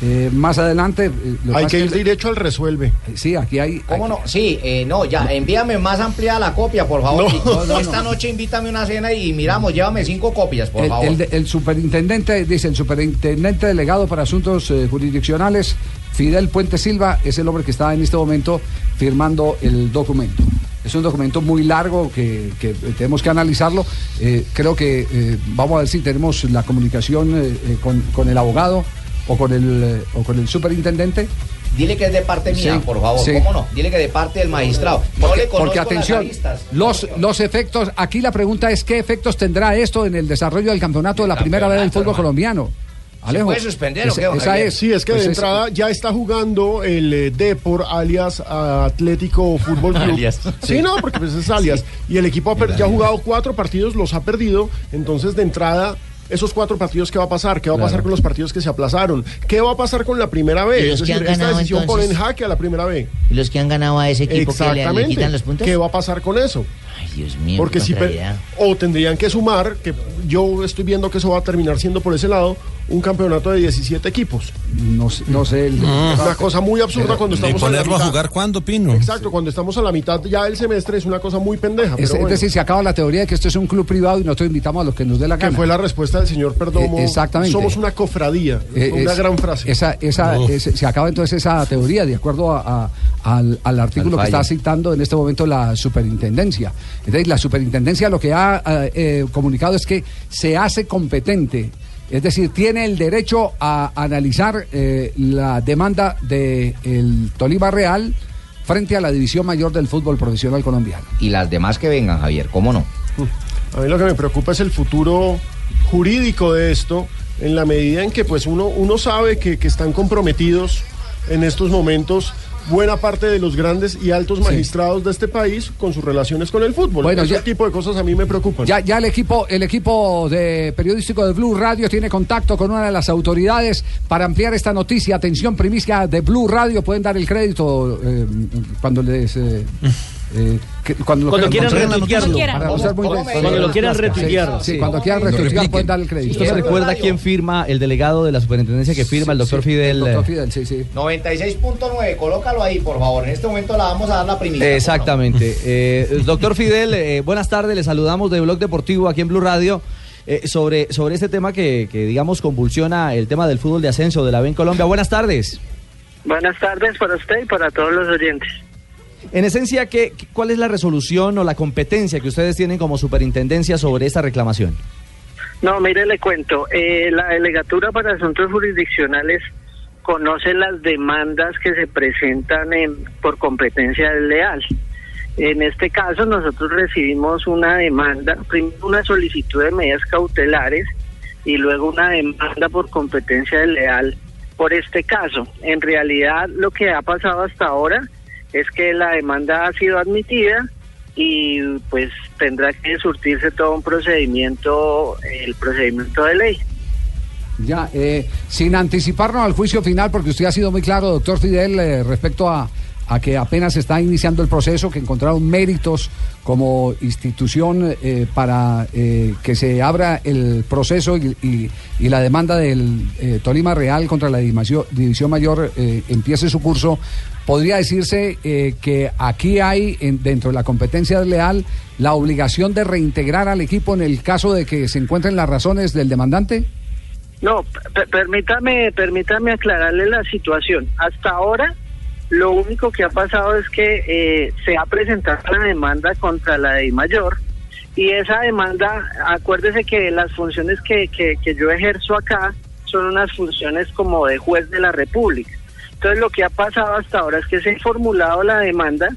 Eh, más adelante... eh, lo Hay que ir directo al resuelve. Sí, aquí hay... ¿Cómo no? Sí, eh, no, ya, envíame más ampliada la copia, por favor. No, Y no, no, Esta noche invítame a una cena y miramos, llévame cinco copias, por el, favor. el de- el superintendente, dice el superintendente delegado para asuntos eh, jurisdiccionales, Fidel Puente Silva, es el hombre que está en este momento firmando el documento. Es un documento muy largo que, que tenemos que analizarlo. Eh, creo que eh, vamos a ver si tenemos la comunicación eh, eh, con, con el abogado o con el, eh, o con el superintendente. Dile que es de parte mía, Sí, por favor. sí. ¿Cómo no? Dile que de parte del magistrado. No Porque, le atención, los, los efectos, aquí la pregunta es qué efectos tendrá esto en el desarrollo del campeonato de la primera vez del fútbol colombiano. Alejo, puede suspender esa, esa es. Sí, es que Pues de es- entrada ya está jugando el eh, Depor alias Atlético Fútbol Club. Alias. Sí, no, porque pues es alias. Y el equipo ha per- ya ha jugado cuatro partidos, los ha perdido. Entonces, de entrada, esos cuatro partidos, ¿qué va a pasar? ¿Qué va a pasar con los partidos que se aplazaron? ¿Qué va a pasar con la primera los Es decir, esta ganado, decisión pone en jaque a la primera vez. ¿Y los que han ganado a ese equipo que le, quitan los puntos? ¿Qué va a pasar con eso? Ay, Dios mío, Porque qué si o tendrían que sumar, que yo estoy viendo que eso va a terminar siendo por ese lado, un campeonato de 17 equipos. No, sé- no sé. el- Es una cosa muy absurda cuando ¿Y estamos a la ponerlo a mitad. jugar cuándo, Pino? Exacto, cuando estamos a la mitad ya del semestre es una cosa muy pendeja. Es, pero es decir, se acaba la teoría de que esto es un club privado y nosotros invitamos a los que nos dé la que gana. fue la respuesta del señor Perdomo. Eh, exactamente. Somos una cofradía. Eh, una es- gran frase. Esa, esa, ese- se acaba entonces esa teoría, de acuerdo a- a- al, al artículo Al que está citando en este momento la superintendencia. Entonces, la superintendencia lo que ha eh, eh, comunicado es que se hace competente. Es decir, tiene el derecho a analizar eh, la demanda del Tolima Real frente a la División Mayor del Fútbol Profesional Colombiano. Y las demás que vengan, Javier, ¿cómo no? A mí lo que me preocupa es el futuro jurídico de esto, en la medida en que pues uno, uno sabe que, que están comprometidos en estos momentos buena parte de los grandes y altos magistrados de este país con sus relaciones con el fútbol. Bueno, Ese ya- tipo de cosas a mí me preocupan. Ya, ya el equipo, el equipo de periodístico de Blue Radio tiene contacto con una de las autoridades para ampliar esta noticia. Atención, primicia de Blue Radio, pueden dar el crédito eh, cuando les eh, eh, que- cuando, lo Cuando quieran conocer. retuitearlo. Cuando lo quieran retuitear. Sí, cuando quieran retuitear pueden dar el crédito. ¿Usted se recuerda quién firma el delegado de la superintendencia que firma el doctor Fidel? Doctor Fidel, sí, sí. 96.9, colócalo ahí, por favor. En este momento la vamos a dar la primicia. Exactamente. Eh, doctor Fidel, eh, buenas tardes, le saludamos de Blog Deportivo aquí en Blue Radio. eh, sobre, sobre este tema que, que, digamos, convulsiona el tema del fútbol de ascenso de la B en Colombia. Buenas tardes. Buenas tardes para usted y para todos los oyentes. En esencia, ¿qué, ¿cuál es la resolución o la competencia que ustedes tienen como superintendencia sobre esta reclamación? No, mire, le cuento. eh, la Delegatura para Asuntos Jurisdiccionales conoce las demandas que se presentan en- por competencia desleal. En este caso, nosotros recibimos una demanda, primero una solicitud de medidas cautelares y luego una demanda por competencia desleal por este caso. En realidad, lo que ha pasado hasta ahora es que la demanda ha sido admitida y pues tendrá que surtirse todo un procedimiento, el procedimiento de ley. Ya, eh, sin anticiparnos al juicio final, porque usted ha sido muy claro, doctor Fidel, eh, respecto a, a que apenas está iniciando el proceso, que encontraron méritos como institución eh, para eh, que se abra el proceso y, la demanda del eh, Tolima Real contra la División, Mayor empiece su curso. Podría decirse eh, que aquí hay, en- dentro de la competencia leal, la obligación de reintegrar al equipo en el caso de que se encuentren las razones del demandante. No, per- permítame, permítame aclararle la situación. Hasta ahora, lo único que ha pasado es que eh, se ha presentado la demanda contra la de mayor y esa demanda, acuérdese que las funciones que, que, que yo ejerzo acá son unas funciones como de juez de la República. Entonces lo que ha pasado hasta ahora es que se ha formulado la demanda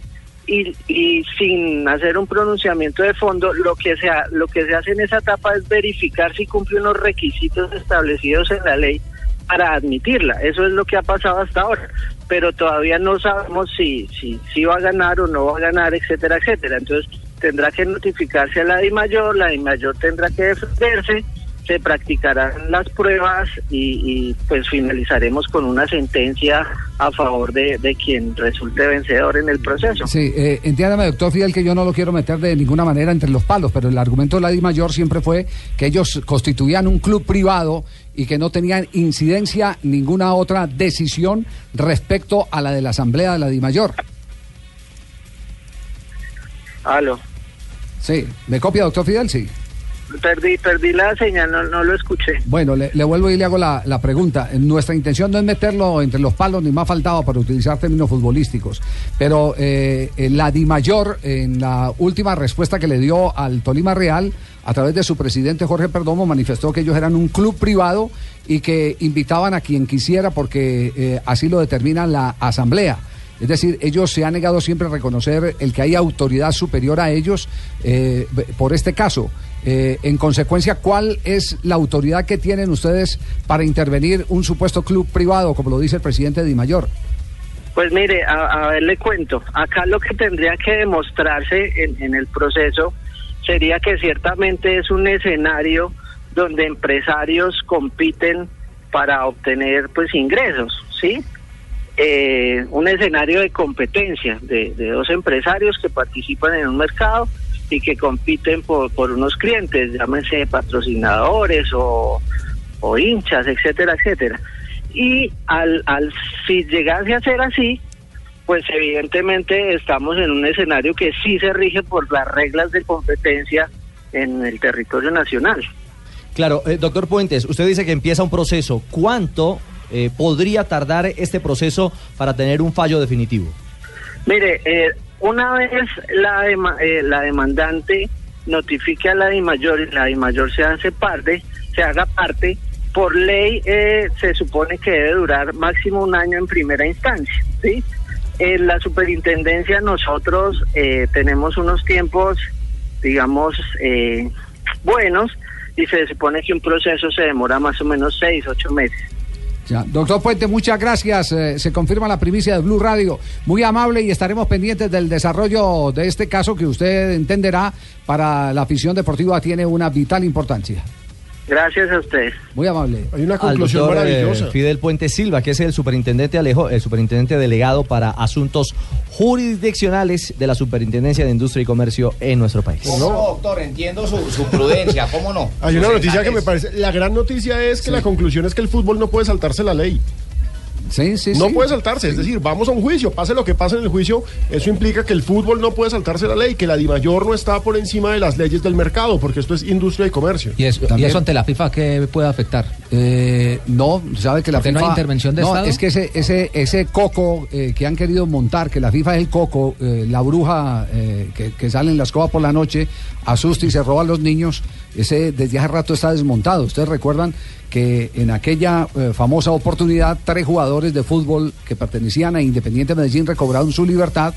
y, y sin hacer un pronunciamiento de fondo, lo que, se ha- lo que se hace en esa etapa es verificar si cumple unos requisitos establecidos en la ley para admitirla. Eso es lo que ha pasado hasta ahora. Pero todavía no sabemos si, si, si va a ganar o no va a ganar, etcétera, etcétera. Entonces tendrá que notificarse a la DIMAYOR, la DIMAYOR tendrá que defenderse se practicarán las pruebas y, y, pues finalizaremos con una sentencia a favor de, de quien resulte vencedor en el proceso. Sí, eh, entiéndame, doctor Fidel, que yo no lo quiero meter de ninguna manera entre los palos, pero el argumento de la Di Mayor siempre fue que ellos constituían un club privado y que no tenían incidencia ninguna otra decisión respecto a la de la Asamblea de la Di Mayor. Aló. Sí, ¿me copia, doctor Fidel? Sí. Perdí, perdí la señal, no, no lo escuché. Bueno, le, vuelvo y le hago la, la pregunta. Nuestra intención no es meterlo entre los palos, ni más faltaba para utilizar términos futbolísticos. Pero eh, eh, la Di Mayor, en la última respuesta que le dio al Tolima Real, a través de su presidente Jorge Perdomo, manifestó que ellos eran un club privado y que invitaban a quien quisiera porque eh, así lo determina la asamblea. Es decir, ellos se han negado siempre a reconocer el que hay autoridad superior a ellos eh, por este caso. Eh, en consecuencia, ¿cuál es la autoridad que tienen ustedes para intervenir un supuesto club privado, como lo dice el presidente Di Mayor? Pues mire, a, a ver, le cuento. Acá lo que tendría que demostrarse en, en el proceso sería que ciertamente es un escenario donde empresarios compiten para obtener pues ingresos, ¿sí? Eh, un escenario de competencia de, de, dos empresarios que participan en un mercado y que compiten por, por unos clientes, llámense patrocinadores o, o hinchas, etcétera, etcétera. Y al, al si llegase a ser así, pues evidentemente estamos en un escenario que sí se rige por las reglas de competencia en el territorio nacional. Claro, eh, doctor Puentes, usted dice que empieza un proceso. ¿Cuánto eh, podría tardar este proceso para tener un fallo definitivo? Mire, eh, una vez la, dema- eh, la demandante notifique a la DIMAYOR y la DIMAYOR se hace parte, se haga parte, por ley eh, se supone que debe durar máximo un año en primera instancia, ¿sí? En la superintendencia nosotros eh, tenemos unos tiempos, digamos, eh, buenos y se supone que un proceso se demora más o menos seis, ocho meses. Doctor Puente, muchas gracias. Eh, se confirma la primicia de Blue Radio. Muy amable y estaremos pendientes del desarrollo de este caso que usted entenderá para la afición deportiva tiene una vital importancia. Gracias a ustedes. Muy amable. Hay una doctor, eh, Fidel Puente Silva, que es el superintendente Alejo, el superintendente delegado para asuntos jurisdiccionales de la Superintendencia de Industria y Comercio en nuestro país. No, doctor, entiendo su, su prudencia, ¿cómo no? Hay una noticia que me parece. La gran noticia es que Sí. la conclusión es que el fútbol no puede saltarse la ley. Sí, sí, no sí. puede saltarse, es decir, vamos a un juicio, pase lo que pase en el juicio, eso implica que el fútbol no puede saltarse la ley, que la DIMAYOR no está por encima de las leyes del mercado, porque esto es industria y comercio. ¿Y eso, y eso ante la FIFA qué puede afectar? Eh, no, sabe que la ¿Porque FIFA no hay intervención de no, Estado? es que ese ese ese coco eh, que han querido montar, que la FIFA es el coco, eh, la bruja eh, que, que sale en la escoba por la noche, asusta y se roba a los niños, ese desde hace rato está desmontado. Ustedes recuerdan que en aquella famosa oportunidad tres jugadores de fútbol que pertenecían a Independiente Medellín recobraron su libertad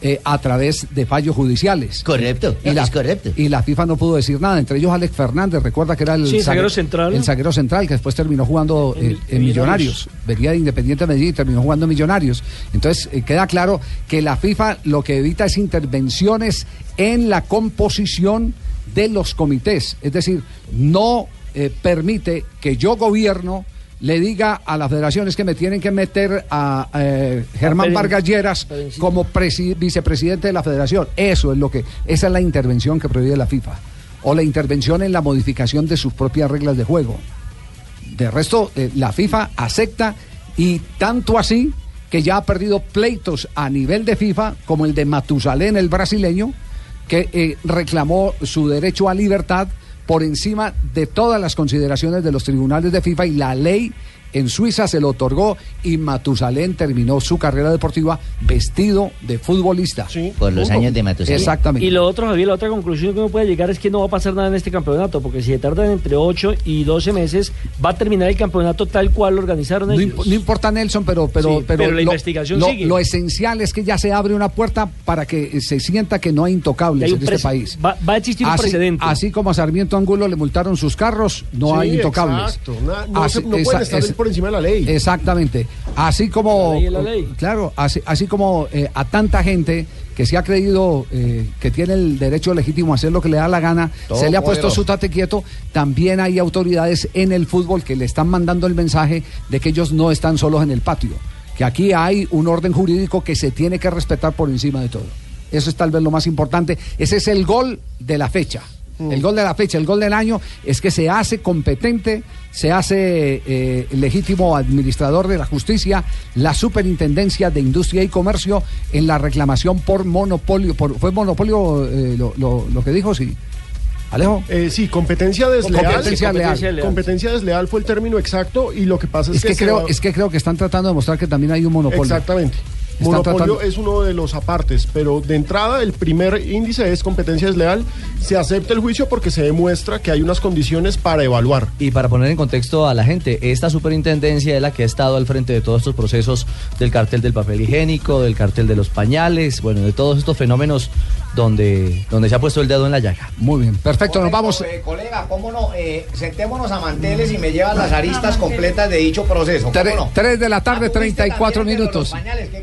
eh, a través de fallos judiciales. Correcto, Y la, es correcto. y la FIFA no pudo decir nada, entre ellos Alex Fernández, recuerda que era el, Sí, zaguero zague- central. el zaguero central, que después terminó jugando En- eh, en, en Millonarios. Venía de Independiente Medellín y terminó jugando en Millonarios. Entonces, eh, queda claro que la FIFA lo que evita es intervenciones en la composición de los comités. Es decir, no eh, permite que yo gobierno le diga a las federaciones que me tienen que meter a eh, Germán Peren- Vargas Lleras Perencita. como presi- vicepresidente de la federación. Eso es lo que, esa es la intervención que prohíbe la FIFA. O la intervención en la modificación de sus propias reglas de juego. De resto, eh, la FIFA acepta y tanto así que ya ha perdido pleitos a nivel de FIFA, como el de Matusalén, el brasileño, que eh, reclamó su derecho a libertad por encima de todas las consideraciones de los tribunales de FIFA y la ley en Suiza se lo otorgó y Matusalén terminó su carrera deportiva vestido de futbolista. Por los años de Matusalén. Exactamente. Y lo otro, Javier, la otra conclusión que uno puede llegar es que no va a pasar nada en este campeonato, porque si se tardan entre 8 y 12 meses, va a terminar el campeonato tal cual lo organizaron No, ellos. imp- no importa Nelson, pero pero Sí, pero la lo, investigación lo- sigue. lo esencial es que ya se abre una puerta para que se sienta que no hay intocables Hay en este país. va- va a existir un así, precedente. Así como a Sarmiento Angulo le multaron sus carros, no Sí, hay intocables. exacto. No no Así- pueden estar por encima de la ley. Exactamente. Así como. La ley es la ley. Claro, así, así como eh, a tanta gente que se ha creído eh, que tiene el derecho legítimo a hacer lo que le da la gana, Todo se le ha puesto poderoso. su tate quieto, también hay autoridades en el fútbol que le están mandando el mensaje de que ellos no están solos en el patio, que aquí hay un orden jurídico que se tiene que respetar por encima de todo. Eso es tal vez lo más importante. Ese es el gol de la fecha. El gol de la fecha, el gol del año es que se hace competente, se hace eh, legítimo administrador de la justicia, la superintendencia de industria y comercio en la reclamación por monopolio. Por, ¿Fue monopolio eh, lo, lo- lo que dijo? Sí. Alejo. Eh, sí, competencia desleal. Competencia leal. Competencia desleal fue el término exacto y lo que pasa es, Es que, creo, va- es que creo que están tratando de mostrar que también hay un monopolio. Exactamente. Monopolio tratando- es uno de los apartes, pero de entrada el primer índice es competencia desleal. Se acepta el juicio porque se demuestra que hay unas condiciones para evaluar. Y para poner en contexto a la gente, esta superintendencia es la que ha estado al frente de todos estos procesos del cartel del papel higiénico, del cartel de los pañales, bueno, de todos estos fenómenos donde, donde se ha puesto el dedo en la llaga. Muy bien, perfecto, nos vamos. Eh, colega, ¿cómo no? Eh, sentémonos a manteles y me llevas las aristas completas de dicho proceso. ¿Cómo Tre- no? tres de la tarde, 34 minutos. Pañales, qué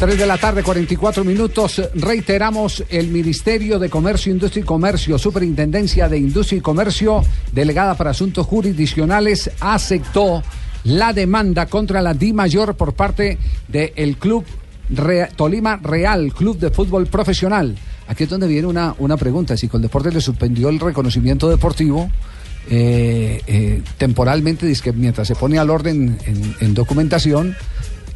3 de la tarde, 44 minutos. Reiteramos, el Ministerio de Comercio, Industria y Comercio, Superintendencia de Industria y Comercio, delegada para asuntos jurisdiccionales, aceptó la demanda contra la Di Mayor por parte del Club Re- Tolima Real, Club de Fútbol Profesional. Aquí es donde viene una, una pregunta. Si Coldeportes le suspendió el reconocimiento deportivo, eh, eh, temporalmente, dizque mientras se pone al orden en, en documentación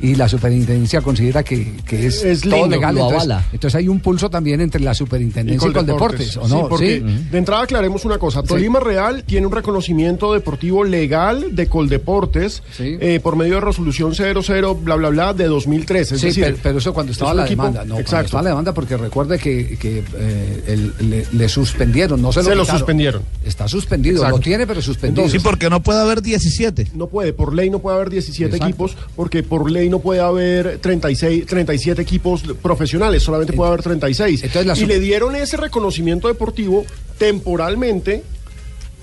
y la superintendencia considera que, que es, Es todo lindo, legal, lo entonces, hay un pulso también entre la superintendencia y Coldeportes, ¿o Sí, porque ¿Sí? de entrada aclaremos una cosa. Sí. Tolima Real tiene un reconocimiento deportivo legal de Coldeportes eh, por medio de resolución 00 bla bla bla de 2013. Es Sí, decir, pero, pero eso cuando estaba es la equipo- demanda, no, cuando exacto. estaba la demanda porque recuerde que, que, eh, el- le, le suspendieron, no se lo Se lo suspendieron. Está suspendido, Exacto. lo tiene pero suspendido. Entonces- Sí, porque no puede haber 17. No puede, por ley no puede haber 17 Exacto. equipos, porque por ley no puede haber 36, 37 equipos profesionales, solamente puede haber 36. la y le dieron ese reconocimiento deportivo temporalmente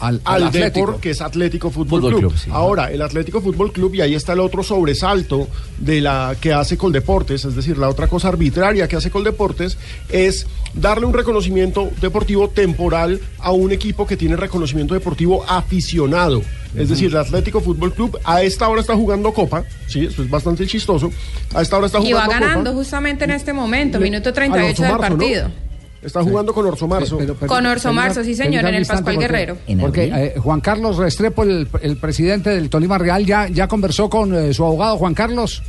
al, al, al. Depor, que es Atlético Fútbol, Fútbol Club. Club, sí. Ahora, el Atlético Fútbol Club, y ahí está el otro sobresalto de la que hace Coldeportes, es decir, la otra cosa arbitraria que hace Coldeportes, es darle un reconocimiento deportivo temporal a un equipo que tiene reconocimiento deportivo aficionado. Es decir, el Atlético Fútbol Club a esta hora está jugando Copa, sí, esto es bastante chistoso. A esta hora está Y jugando va ganando Copa. justamente en este momento, minuto al 38 del ¿no? Está jugando con Orso Marzo. Con Orso Marzo, sí señor, en el Pascual Guerrero. Porque eh, Juan Carlos Restrepo, el, el presidente del Tolima Real, ya, ya conversó con eh, su abogado Juan Carlos.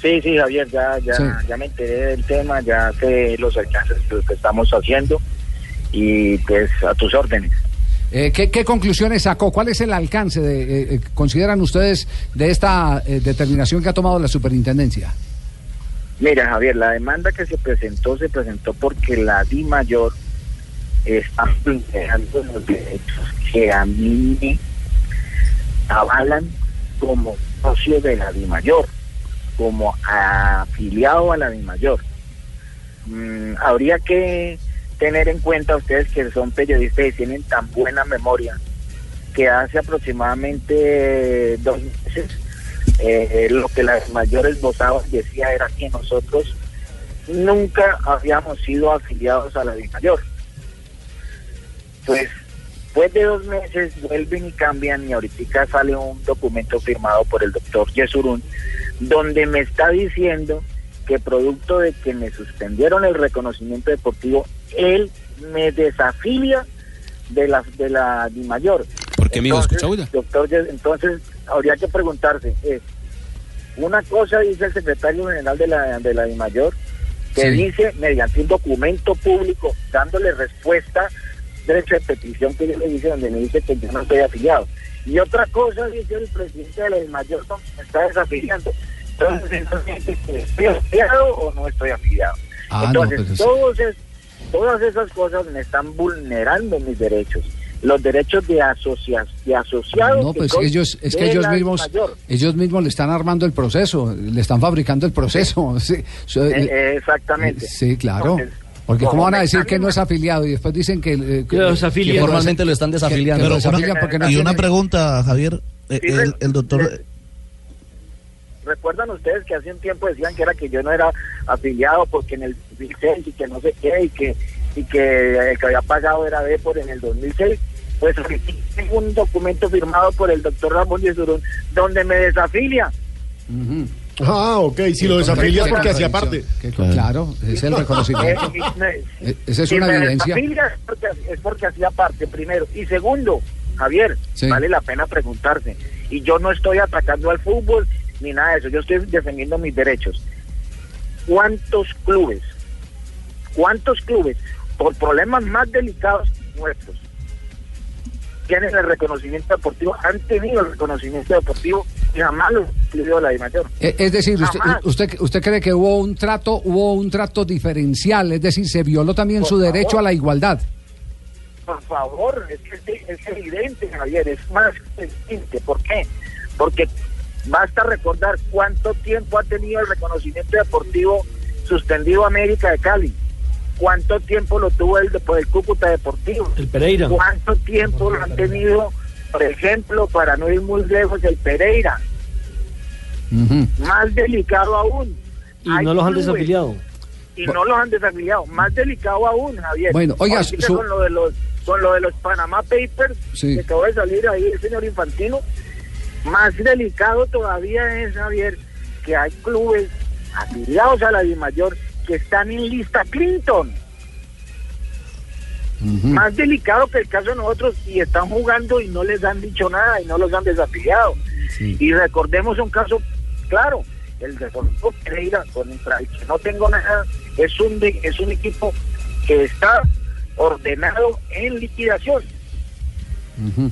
Sí, sí, Javier, ya, ya, Sí. ya me enteré del tema, ya sé los alcances de lo que estamos haciendo y pues a tus órdenes. Eh, ¿qué, qué conclusiones sacó? ¿Cuál es el alcance, de, eh, eh, consideran ustedes, de esta eh, determinación que ha tomado la superintendencia? Mira, Javier, la demanda que se presentó se presentó porque la Di Mayor está vulnerando los derechos que a mí me avalan como socio de la Di Mayor, como afiliado a la Di Mayor. Mm, habría que tener en cuenta ustedes que son periodistas y tienen tan buena memoria que hace aproximadamente dos meses eh, lo que las mayores votaban decía era que nosotros nunca habíamos sido afiliados a la Di Mayor. Pues después de dos meses vuelven y cambian y ahorita sale un documento firmado por el doctor Yesurún donde me está diciendo que producto de que me suspendieron el reconocimiento deportivo, él me desafilia de la de la Di Mayor. Doctor, entonces habría que preguntarse, es, una cosa dice el secretario general de la de la Di Mayor, que Sí. dice mediante un documento público dándole respuesta derecho de petición que yo le hice donde me dice que yo no estoy afiliado. Y otra cosa dice el presidente de la Di Mayor donde me está desafiliando. Entonces, ¿estoy afiliado o no estoy afiliado? Ah, no, Entonces, pues es- todos es- Todas esas cosas me están vulnerando mis derechos. Los derechos de, asocia de asociados. No, pues ellos, es que de ellos mismos, mayor. ellos mismos le están armando el proceso, le están fabricando el proceso. Sí, Eh, eh, exactamente. sí, claro. Entonces, Porque como cómo van a decir que no es afiliado y después dicen que, eh, que- Los que Formalmente lo están desafiliando. Pero porque no y una pregunta, Javier. eh, Sí, el, el doctor. ¿Recuerdan ustedes que hace un tiempo decían que era que yo no era afiliado porque en el 2006 y que no sé qué y que y que el que había pagado era Depor en el 2006? Pues aquí tengo un documento firmado por el doctor Ramón Yesurún donde me desafilia. Ah, ok, si lo desafilia es porque hacía parte. Que- Claro, es el reconocimiento. Eh, Eh, Esa es si una me evidencia. desafilia es porque, es porque hacía parte, primero. Y segundo, Javier, Sí. vale la pena preguntarse. Y yo no estoy atacando al fútbol ni nada de eso, yo estoy defendiendo mis derechos. ¿Cuántos clubes, cuántos clubes, por problemas más delicados nuestros, tienen el reconocimiento deportivo, han tenido el reconocimiento deportivo y jamás lo incluyó la mayor? Eh, Es decir, usted, usted, usted cree que hubo un trato, hubo un trato diferencial, es decir, se violó también Por su derecho a la igualdad. Por favor, es que es, es evidente, Javier, es más que evidente. ¿Por qué? Porque basta recordar cuánto tiempo ha tenido el reconocimiento deportivo suspendido América de Cali. ¿Cuánto tiempo lo tuvo el, por el Cúcuta Deportivo? El Pereira. ¿Cuánto tiempo lo han tenido, por ejemplo, para no ir muy lejos, el Pereira? Más delicado aún. Y Hay no los han desafiliado. y no los han desafiliado. Más delicado aún, Javier. Bueno, oiga, su- con lo de los con lo de los Panama Papers Sí. que acaba de salir ahí el señor Infantino, más delicado todavía es Javier que hay clubes afiliados a la Mayor que están en lista Clinton. Más delicado que el caso de nosotros y están jugando y no les han dicho nada y no los han desafiado. Y recordemos un caso claro, el Deportivo Pereira contra el que no tengo nada, es un de- es un equipo que está ordenado en liquidación. Ujú.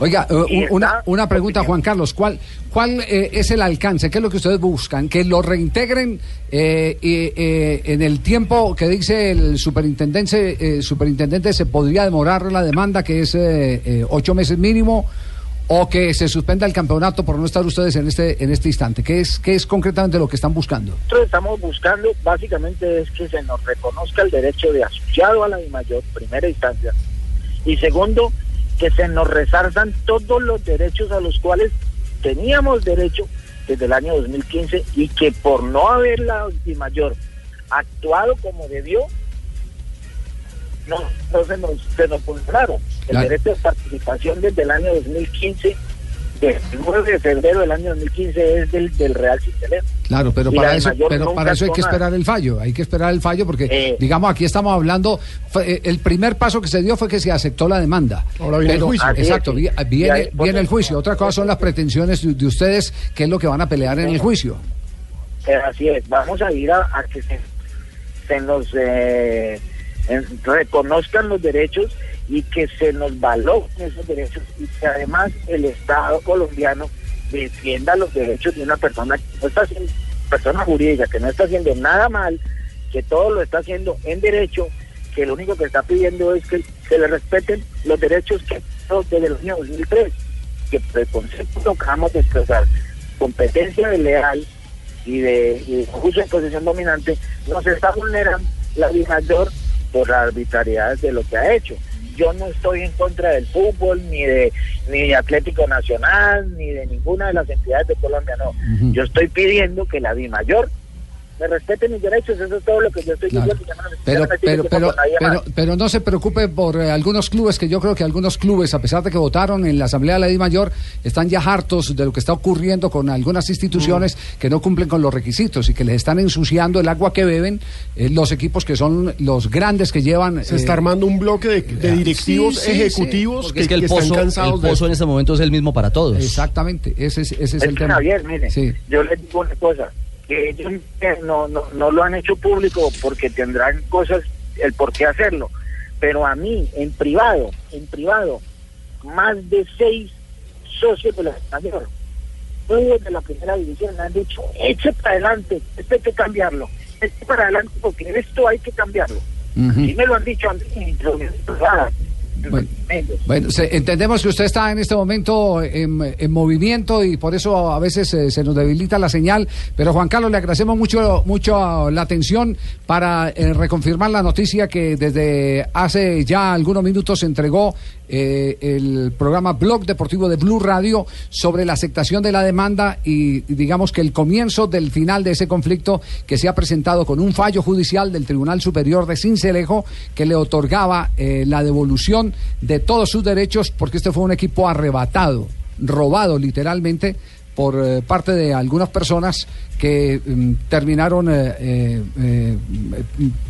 Oiga, eh, una, una pregunta, Juan Carlos. ¿Cuál, cuál eh, es el alcance? ¿Qué es lo que ustedes buscan? ¿Que lo reintegren eh, eh, en el tiempo que dice el superintendente, eh, superintendente se podría demorar la demanda, que es eh, eh, ocho meses mínimo, o que se suspenda el campeonato por no estar ustedes en este, en este instante? ¿Qué es, ¿Qué es concretamente lo que están buscando? Nosotros estamos buscando básicamente es que se nos reconozca el derecho de asociado a la mayor primera instancia y segundo que se nos resarzan todos los derechos a los cuales teníamos derecho desde el año 2015 y que por no haber la mayor actuado como debió no, no se nos se nos el derecho de participación desde el año 2015 el 9 de febrero del año 2015 es del, del Real Cisterena Claro, pero Y para eso, pero para eso hay que esperar el fallo, hay que esperar el fallo porque, Eh. digamos, aquí estamos hablando, fue, eh, el primer paso que se dio fue que se aceptó la demanda. Ahora viene el juicio. Exacto, viene, viene el juicio. Otra cosa son las pretensiones de, de ustedes, que es lo que van a pelear en el juicio. Eh, Así es, vamos a ir a, a que se, se nos eh, en- reconozcan los derechos y que se nos valoren esos derechos y que además el Estado colombiano defienda los derechos de una persona que no está haciendo, persona jurídica, que no está haciendo nada mal, que todo lo está haciendo en derecho, que lo único que está pidiendo es que se le respeten los derechos que desde el año 2003, que por el concepto acabamos de expresar, competencia leal y de, y de uso en posesión dominante, nos está vulnerando la mayor por la arbitrariedad de lo que ha hecho. Yo no estoy en contra del fútbol, ni de, ni de Atlético Nacional, ni de ninguna de las entidades de Colombia, no. Yo estoy pidiendo que la mayor me respete mis derechos, eso es todo lo que yo estoy Claro. diciendo. yo no necesito Pero, pero, pero, pero, pero no se preocupe por eh, algunos clubes, que yo creo que algunos clubes, a pesar de que votaron en la Asamblea de la Ley Mayor, están ya hartos de lo que está ocurriendo con algunas instituciones Mm. que no cumplen con los requisitos y que les están ensuciando el agua que beben eh, los equipos que son los grandes que llevan... Se eh, está armando un bloque de, de directivos Sí, sí, sí. ejecutivos que, es que el que están pozo, cansados el de pozo en este momento es el mismo para todos. Exactamente, ese es, ese es Es el tema. Javier, mire, Sí. yo les digo una cosa, que ellos no, no, no lo han hecho público porque tendrán cosas, el por qué hacerlo, pero a mí, en privado, en privado, más de seis socios de la mayor, todos de la primera división me han dicho, eche para adelante, esto hay que cambiarlo, eche para adelante porque esto hay que cambiarlo. Sí me lo han dicho antes en. Bueno, bueno, se- entendemos que usted está en este momento en, en movimiento y por eso a veces eh, se nos debilita la señal. Pero Juan Carlos, le agradecemos mucho, mucho la atención para eh, reconfirmar la noticia que desde hace ya algunos minutos se entregó eh, el programa Blog Deportivo de Blue Radio sobre la aceptación de la demanda y digamos que el comienzo del final de ese conflicto que se ha presentado con un fallo judicial del Tribunal Superior de Cincelejo que le otorgaba eh, la devolución de todos sus derechos porque este fue un equipo arrebatado, robado literalmente por eh, parte de algunas personas que mm, terminaron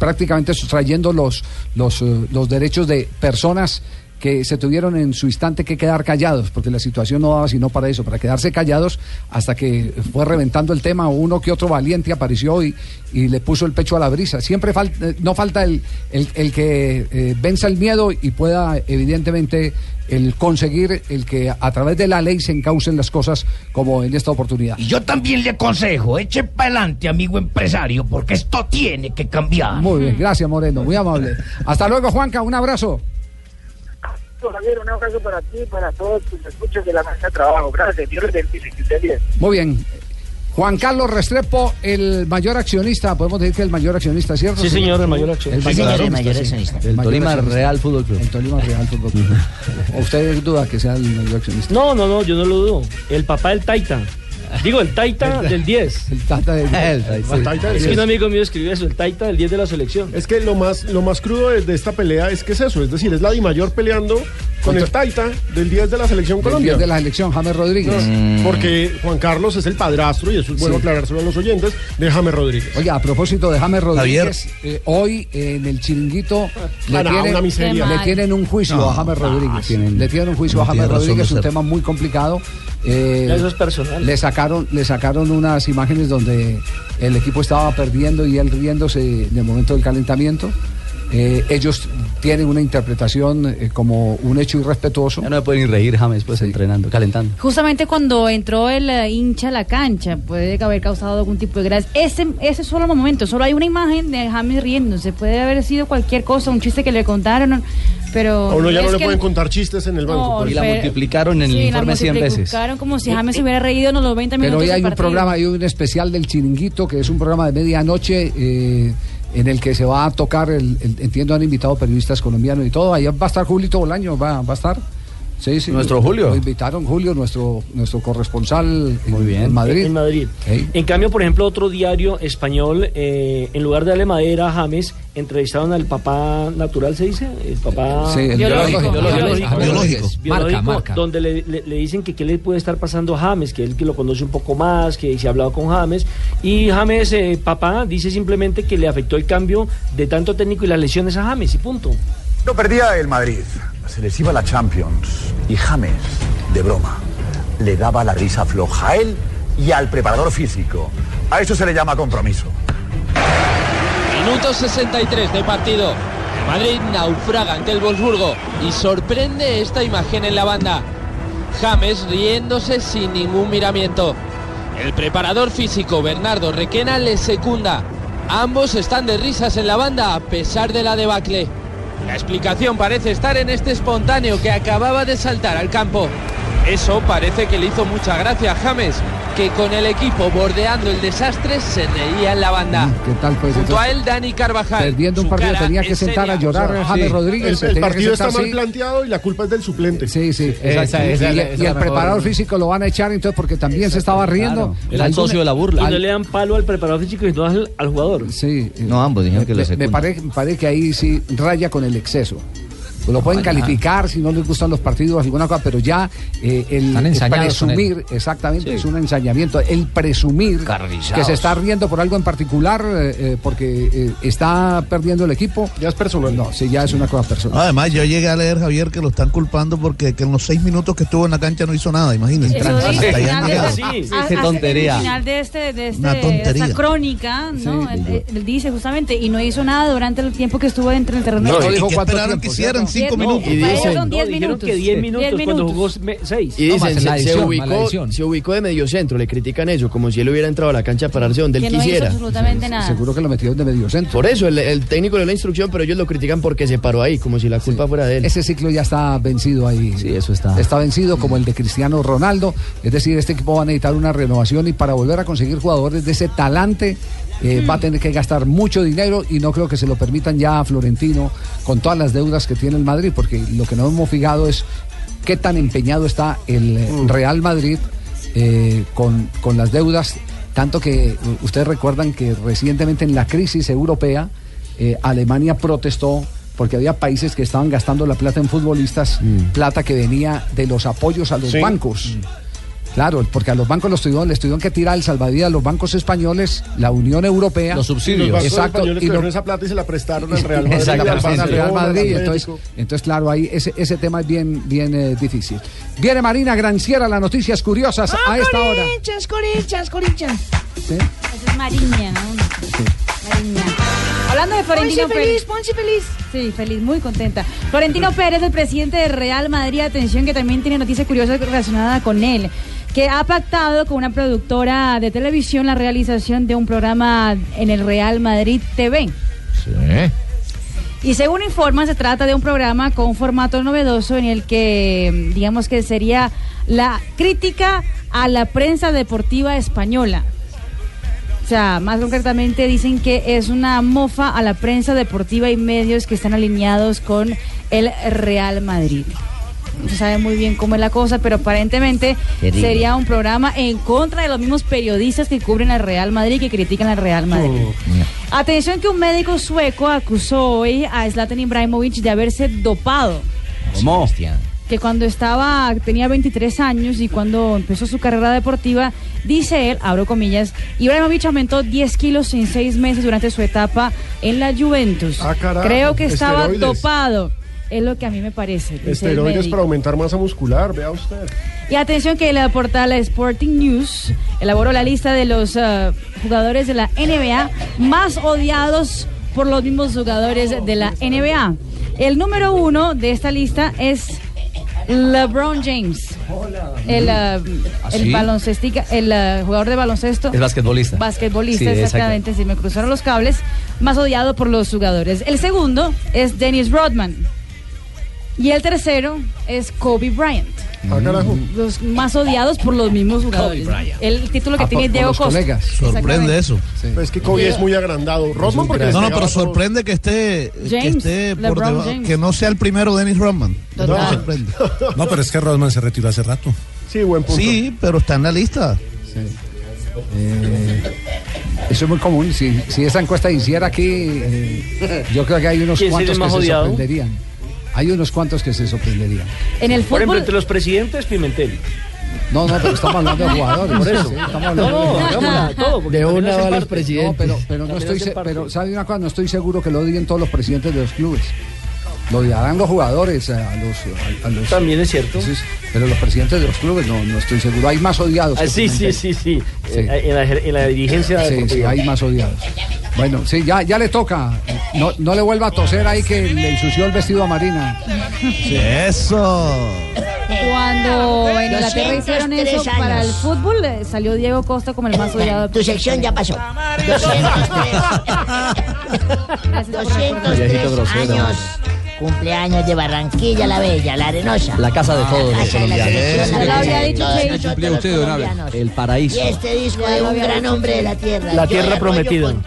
prácticamente sustrayendo los, los, los derechos de personas que se tuvieron en su instante que quedar callados, porque la situación no daba sino para eso, para quedarse callados hasta que fue reventando el tema, uno que otro valiente apareció y, y le puso el pecho a la brisa. Siempre fal- eh, no falta el, el, el que eh, venza el miedo y pueda evidentemente el conseguir el que a través de la ley se encaucen las cosas como en esta oportunidad. Y yo también le aconsejo, eche para adelante, amigo empresario, porque esto tiene que cambiar. Muy bien, gracias Moreno, muy amable. Hasta luego Juanca, un abrazo. Javier, un abrazo para ti y para todos tus escuchas de la mesa de trabajo. Gracias, Dios les bendice, que estés bien. Muy bien. Juan Carlos Restrepo, el mayor accionista, podemos decir que el mayor accionista, ¿cierto? Sí, señor, el mayor accionista. El Sí, mayor el accionista, mayor. El mayor Tolima accionista. Real Fútbol Club. El Tolima Real Fútbol Club. ¿O usted duda que sea el mayor accionista? No, no, no, yo no lo dudo. El papá del Taita. Digo, el Taita del 10. El Taita del El Taita del Es que 10. un amigo mío escribió eso, el Taita del 10 de la selección. Es que lo más, lo más crudo de, de esta pelea es que es eso, es decir, es la Di Mayor peleando con el Taita del 10 de la selección El Colombia. 10 de la selección, James Rodríguez. No, Porque Juan Carlos es el padrastro, y eso es bueno Sí. aclarárselo a los oyentes, de James Rodríguez. Oye, a propósito de James Rodríguez, eh, hoy en el chiringuito le, Ah, no, tienen, una miseria. le tienen un juicio No, a James no, Rodríguez. tienen- le tienen un juicio no a James Rodríguez, de un tema muy complicado. Eh, Eso es personal. Le sacaron, le sacaron unas imágenes donde el equipo estaba perdiendo y él riéndose en el momento del calentamiento. Eh, ellos tienen una interpretación eh, como un hecho irrespetuoso. Ya no me pueden reír James pues entrenando, calentando. Justamente cuando entró el eh, hincha a la cancha, puede haber causado algún tipo de gracia. Ese, ese solo momento, solo hay una imagen de James riéndose. Puede haber sido cualquier cosa, un chiste que le contaron, pero. A uno ya no le pueden contar chistes en el banco. No, por Y la pero- multiplicaron en el Sí, la informe 100 veces. multiplicaron como si James se hubiera reído en los 90 minutos. Pero hoy hay un partido. programa, hay un especial del Chiringuito, que es un programa de medianoche, eh, en el que se va a tocar, el, el- entiendo, han invitado periodistas colombianos y todo. Ahí va a estar Julito Bolaño, va, va a estar. Sí, sí. Nuestro Julio. Lo invitaron Julio, nuestro, nuestro corresponsal en, en Madrid. En Madrid. En cambio, por ejemplo, otro diario español, eh, en lugar de darle madera a James, entrevistaron al papá natural, ¿se dice? El papá Sí, el biológico. biológico, Biológico. biológico, Marca, marca. donde le, le- le dicen que qué le puede estar pasando a James, que él que lo conoce un poco más, que se ha hablado con James. Y James, eh, papá, dice simplemente que le afectó el cambio de tanto técnico y las lesiones a James, y punto. No perdía el Madrid, se les iba la Champions y James, de broma, le daba la risa floja a él y al preparador físico. A eso se le llama compromiso. Minuto 63 de partido. Madrid naufraga ante el Wolfsburgo y sorprende esta imagen en la banda. James riéndose sin ningún miramiento. El preparador físico Bernardo Requena le secunda. Ambos están de risas en la banda a pesar de la debacle. La explicación parece estar en este espontáneo que acababa de saltar al campo. Eso parece que le hizo mucha gracia a James, que con el equipo bordeando el desastre se reía en la banda. ¿Qué tal pues? Junto a él, Dani Carvajal. Perdiendo un partido tenía que sentar seria. a llorar a James Sí. Rodríguez. El, partido está mal planteado y la culpa es del suplente. Sí, sí, Esa- exacto. esa- y, esa y el mejor. preparador físico lo van a echar entonces porque también se estaba riendo. Era el socio de la burla. Y no le dan palo al preparador físico y no al, al jugador. Sí. No, ambos dijeron que le me parece, me parece que ahí sí raya con el exceso. Pues lo pueden No, calificar si no les gustan los partidos, alguna cosa, pero ya eh, el, presumir, exactamente, es un ensañamiento, el presumir que se está riendo por algo en particular eh, eh, porque eh, está perdiendo el equipo. Ya es personal. No, sí, ya es una cosa personal. Además, yo llegué a leer, Javier, que lo están culpando porque que en los seis minutos que estuvo en la cancha no hizo nada, imagínense. Este- Qué tontería. Al final de, este, de, este, Una tontería. esta crónica, ¿no? Sí. él, él dice justamente, y no hizo nada durante el tiempo que estuvo dentro del terreno. No, de ¿y juego. qué esperaron que hicieran si cinco Diez minutos. Y dicen- son diez no, minutos. que 10 Sí. minutos Diez cuando minutos. jugó 6. Y dicen, se, se ubicó, se ubicó de medio centro, le critican eso, como si él hubiera entrado a la cancha a pararse donde él no hizo quisiera. absolutamente nada. Seguro que lo metieron de medio centro. Por eso, el, el técnico le dio la instrucción, pero ellos lo critican porque se paró ahí, como si la culpa fuera de él. Ese ciclo ya está vencido ahí. Sí, eso está. Está vencido como el de Cristiano Ronaldo. Es decir, este equipo va a necesitar una renovación y para volver a conseguir jugadores de ese talante eh, va a tener que gastar mucho dinero y no creo que se lo permitan ya a Florentino con todas las deudas que tiene el Madrid, porque lo que no hemos fijado es qué tan empeñado está el eh, Real Madrid eh, con, con las deudas, tanto que ustedes recuerdan que recientemente en la crisis europea eh, Alemania protestó porque había países que estaban gastando la plata en futbolistas, plata que venía de los apoyos a los Sí. bancos. Claro, porque a los bancos los tuvieron, les tuvieron que tirar el salvavidas a los bancos españoles, la Unión Europea. Los subsidios. Los bancos Exacto. y esa plata y se la prestaron al Real Madrid. Exacto, al al Real Madrid. Entonces, entonces, claro, ahí ese, ese tema es bien, bien eh, difícil. Viene Marina Granciera, las noticias curiosas Ah, a esta hora. Corinthians, Corinthians, Corinthians. ¿Sí? Esa es Mariña, ¿no? Mariña. Hablando de Florentino Ponce Pérez. feliz, Ponce feliz. Sí, feliz, muy contenta. Florentino Pérez, el presidente de Real Madrid, atención que también tiene noticia curiosa relacionada con él, que ha pactado con una productora de televisión la realización de un programa en el Real Madrid TV. Y según informa, se trata de un programa con un formato novedoso en el que, digamos que sería la crítica a la prensa deportiva española. O sea, más concretamente dicen que es una mofa a la prensa deportiva y medios que están alineados con el Real Madrid. No se sabe muy bien cómo es la cosa, pero aparentemente sería un programa en contra de los mismos periodistas que cubren al Real Madrid y que critican al Real Madrid. Atención que un médico sueco acusó hoy a Zlatan Ibrahimovic de haberse dopado. ¿Cómo? Que cuando estaba, tenía 23 años y cuando empezó su carrera deportiva, dice él, abro comillas, Ibrahimovic aumentó 10 kilos en 6 meses durante su etapa en la Juventus. Ah, carajo, Creo que estaba esteroides. dopado. Es lo que a mí me parece. Esteroides para aumentar masa muscular, vea usted. Y atención que la portal Sporting News elaboró la lista de los eh, jugadores de la NBA más odiados por los mismos jugadores de la NBA. El número uno de esta lista es LeBron James, el, eh, el sí? baloncestica, el eh, jugador de baloncesto. Es basquetbolista. Basquetbolista, Sí, exactamente, si me cruzaron los cables, más odiado por los jugadores. El segundo es Dennis Rodman. Y el tercero es Kobe Bryant. Ah, carajo. Los más odiados por los mismos jugadores. Bryant. El título que Ah, tiene por- por Diego los Costa. colegas. Sorprende eso. Pues es que Kobe es muy agrandado. Rodman porque No, no, pero sorprende que esté, que James, esté por debajo- James. que no sea el primero Dennis Rodman. Total. No, sorprende. No, pero es que Rodman se retiró hace rato. Sí, buen punto. Sí, pero está en la lista. Eh, eso es muy común. Si, si esa encuesta hiciera aquí, eh, yo creo que hay unos ¿Quién sería cuantos que se sorprenderían. Hay unos cuantos que se sorprenderían. En el Por ejemplo, fútbol. entre los presidentes, Pimentel. No, no, pero estamos hablando de jugadores. Por eso. Sí, estamos hablando no, de todo, De una va los presidentes. No, pero, pero no estoy, se- pero ¿sabe una cosa? No estoy seguro que lo odien todos los presidentes de los clubes. Lo odiarán los jugadores, eh, a los, a, a los- También es cierto. Sí, pero los presidentes de los clubes no, no estoy seguro. Hay más odiados. Ah, sí, sí, sí, sí, Sí. Eh, En, la, en la dirigencia Sí, sí, hay más odiados. Bueno, sí, ya, ya le toca. No, no le vuelva a toser ahí que le ensució el vestido a Marina. Eso. Cuando en Inglaterra hicieron 203 eso para el fútbol, eh, salió Diego Costa como el más odiado. Tu sección ya pasó. 203 Viejito grosero. años. Cumpleaños de Barranquilla la Bella, la Arenosa. La casa de todos los colombianos. El paraíso. Y este disco de un gran hombre de la tierra. La tierra prometida. con